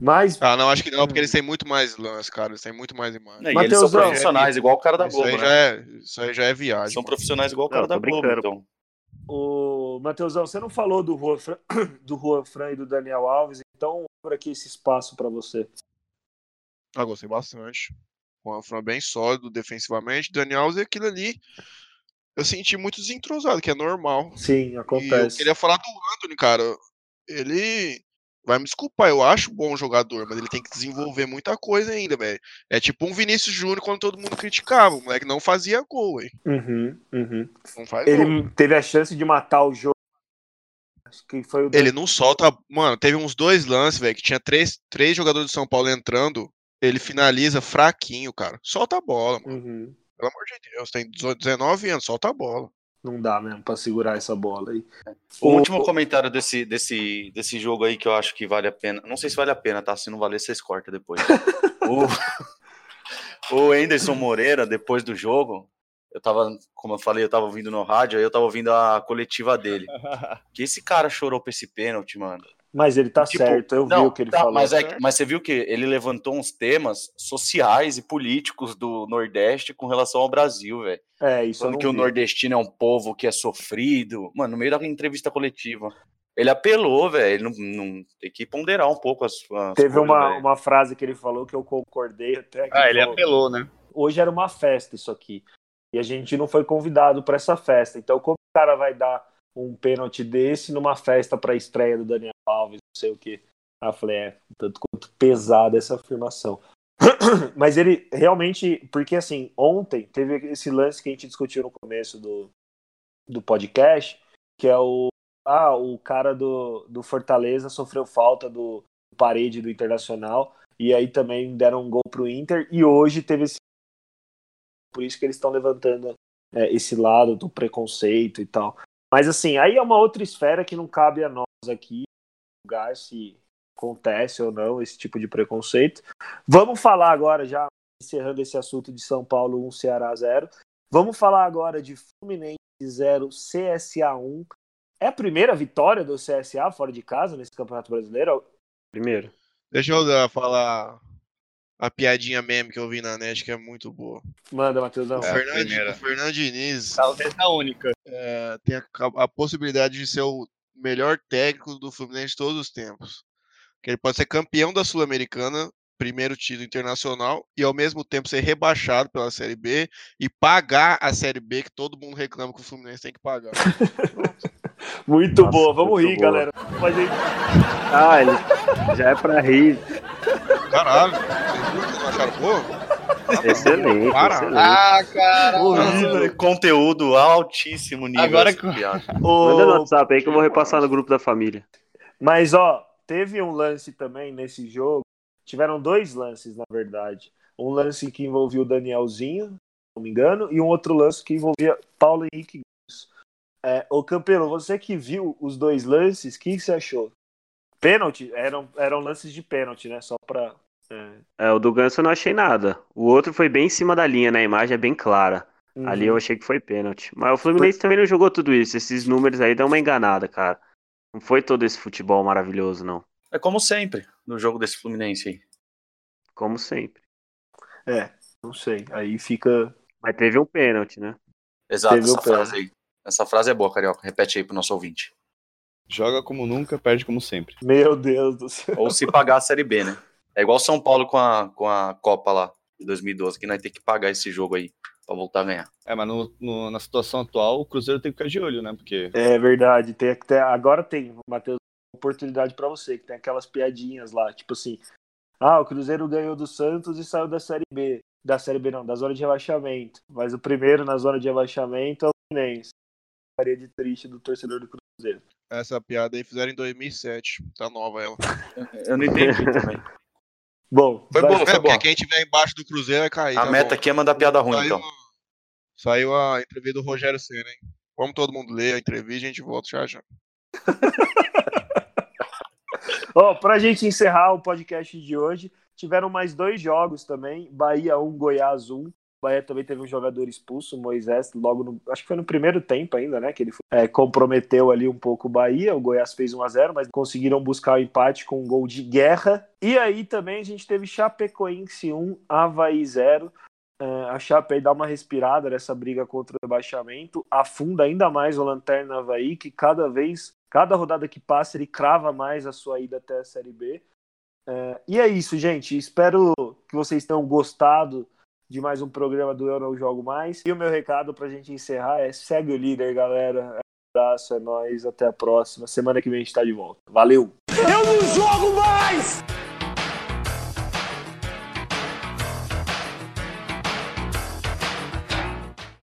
Mas, Ah, não, acho que não, porque eles têm muito mais lance, cara. Eles têm muito mais imagem. E eles são Mateusão. profissionais, igual o cara da Isso Globo, aí, né? já é, isso aí já é viagem. São mano. profissionais igual o Não, cara da tô Globo, então. o Matheusão, você não falou do Juan, Fran, <coughs> do Juan Fran e do Daniel Alves, então abra aqui esse espaço pra você. Ah, gostei bastante. Juan Fran bem sólido defensivamente. Daniel Alves é aquilo ali. Eu senti muito desentrosado, que é normal. Sim, E eu acontece. queria falar do Anthony, cara. Ele. Vai me desculpar, eu acho bom jogador, mas ele tem que desenvolver muita coisa ainda, velho. É tipo um Vinícius Júnior quando todo mundo criticava. O moleque não fazia gol, velho. Uhum, uhum. Não faz gol. Ele teve a chance de matar o jogo. Acho que foi o Ele não solta. Mano, teve uns dois lances, velho, que tinha três, três jogadores de São Paulo entrando. Ele finaliza fraquinho, cara. Solta a bola, mano. Uhum. Pelo amor de Deus. Tem 18, 19 anos, solta a bola. Não dá mesmo pra segurar essa bola aí. O O- último comentário desse, desse, desse jogo aí que eu acho que vale a pena. Não sei se vale a pena, tá? Se não valer, vocês cortam depois. <laughs> o, o Anderson Moreira, depois do jogo, eu tava, como eu falei, eu tava ouvindo no rádio, aí eu tava ouvindo a coletiva dele. <laughs> Que esse cara chorou pra esse pênalti, mano. Mas ele tá Tipo, certo, eu vi Não, o que ele tá, falou. Mas, é, mas você viu que ele levantou uns temas sociais e políticos do Nordeste com relação ao Brasil, velho. É, isso Falando que o vi. nordestino é um povo que é sofrido. Mano, no meio da entrevista coletiva. Ele apelou, velho. Ele não, não- tem que ponderar um pouco as, as Teve coisas, uma, uma frase que ele falou que eu concordei até. que Ah, ele falou, apelou, né? Hoje era uma festa isso aqui. E a gente não foi convidado para essa festa. Então, como o cara vai dar um pênalti desse numa festa para estreia do Daniel Alves, não sei o quê? Aí eu falei, é, tanto quanto pesada essa afirmação. <clears throat> Mas ele realmente, porque assim, ontem teve esse lance que a gente discutiu no começo do, do podcast, que é o ah, o cara do, do Fortaleza sofreu falta do parede do Internacional e aí também deram um gol pro Inter e hoje teve esse por isso que eles estão levantando é, esse lado do preconceito e tal. Mas assim, aí é uma outra esfera que não cabe a nós aqui julgar se acontece ou não esse tipo de preconceito. Vamos falar agora, já encerrando esse assunto de São Paulo 1, Ceará 0. Vamos falar agora de Fluminense 0, CSA 1. É a primeira vitória do CSA fora de casa nesse Campeonato Brasileiro? Primeiro. Deixa eu dar- falar a piadinha meme que eu vi na net, que é muito boa. Manda, Matheusão. O É, Fernando Diniz Talvez a única. é, tem a, a possibilidade de ser o melhor técnico do Fluminense de todos os tempos. Que ele pode ser campeão da Sul-Americana primeiro título internacional e ao mesmo tempo ser rebaixado pela Série B e pagar a Série B que todo mundo reclama que o Fluminense tem que pagar. <laughs> Muito Nossa, boa, vamos muito rir, boa. galera. Mas aí, Ah, ele já é pra rir. Caralho, vocês não acharam boa? Excelente, Para. excelente. Ah, cara. Conteúdo altíssimo nível. Agora que-. <laughs> Manda no WhatsApp aí que eu vou repassar no grupo da família. Mas, ó, teve um lance também nesse jogo. Tiveram dois lances, na verdade. Um lance que envolvia o Danielzinho, se não me engano, e um outro lance que envolvia Paulo Henrique Gomes. É, ô, Campelo, você que viu os dois lances, o que você achou? Pênalti? Eram, eram lances de pênalti, né? Só pra. É, o do Ganso eu não achei nada. O outro foi bem em cima da linha, né? A imagem é bem clara. uhum. Ali eu achei que foi pênalti. Mas o Fluminense também não jogou tudo isso. Esses números aí dão uma enganada, cara. Não foi todo esse futebol maravilhoso, não. É como sempre no jogo desse Fluminense aí. Como sempre. É, não sei. Aí fica. Mas teve um pênalti, né? Exato, Teve essa pé. frase aí. Essa frase é boa, Carioca. Repete aí pro nosso ouvinte. Joga como nunca, perde como sempre. Meu Deus do céu. Ou se pagar a Série B, né? É igual São Paulo com a, com a Copa lá, de 2012, que nós tem que pagar esse jogo aí pra voltar a ganhar. É, mas no- no- na situação atual, o Cruzeiro tem que ficar de olho, né? Porque É verdade. Tem, tem- agora tem, Matheus, oportunidade pra você, que tem aquelas piadinhas lá, tipo assim. Ah, o Cruzeiro ganhou do Santos e saiu da Série B. Da Série B não, da zona de rebaixamento. Mas o primeiro na zona de rebaixamento é o Fluminense. Faria de triste do torcedor do Cruzeiro. Essa piada aí fizeram em 2007. Tá nova ela. Eu não entendi também. <laughs> Bom, Foi É, foi porque boa. quem tiver embaixo do Cruzeiro vai cair. A tá meta bom? aqui é mandar piada ruim, Saiu, então. saiu a entrevista do Rogério Senna, hein? Vamos todo mundo ler a entrevista e a gente volta já já. <laughs> Ó, pra gente encerrar o podcast de hoje, tiveram mais dois jogos também. Bahia 1, Goiás 1. Bahia também teve um jogador expulso, Moisés, logo no. Acho que foi no primeiro tempo ainda, né? Que ele foi- é, comprometeu ali um pouco o Bahia. O Goiás fez 1 a 0 mas conseguiram buscar o empate com um gol de guerra. E aí também a gente teve Chapecoense 1, Havaí 0. É, a Chape aí dá uma respirada nessa briga contra o rebaixamento, afunda ainda mais o Lanterna Havaí, que cada vez, cada rodada que passa, ele crava mais a sua ida até a Série B. É, e é isso, gente. Espero que vocês tenham gostado de mais um programa do Eu Não Jogo Mais. E o meu recado pra gente encerrar é segue o líder, galera. Um abraço, é nóis, até a próxima. Semana que vem a gente tá de volta. Valeu! Eu não jogo mais!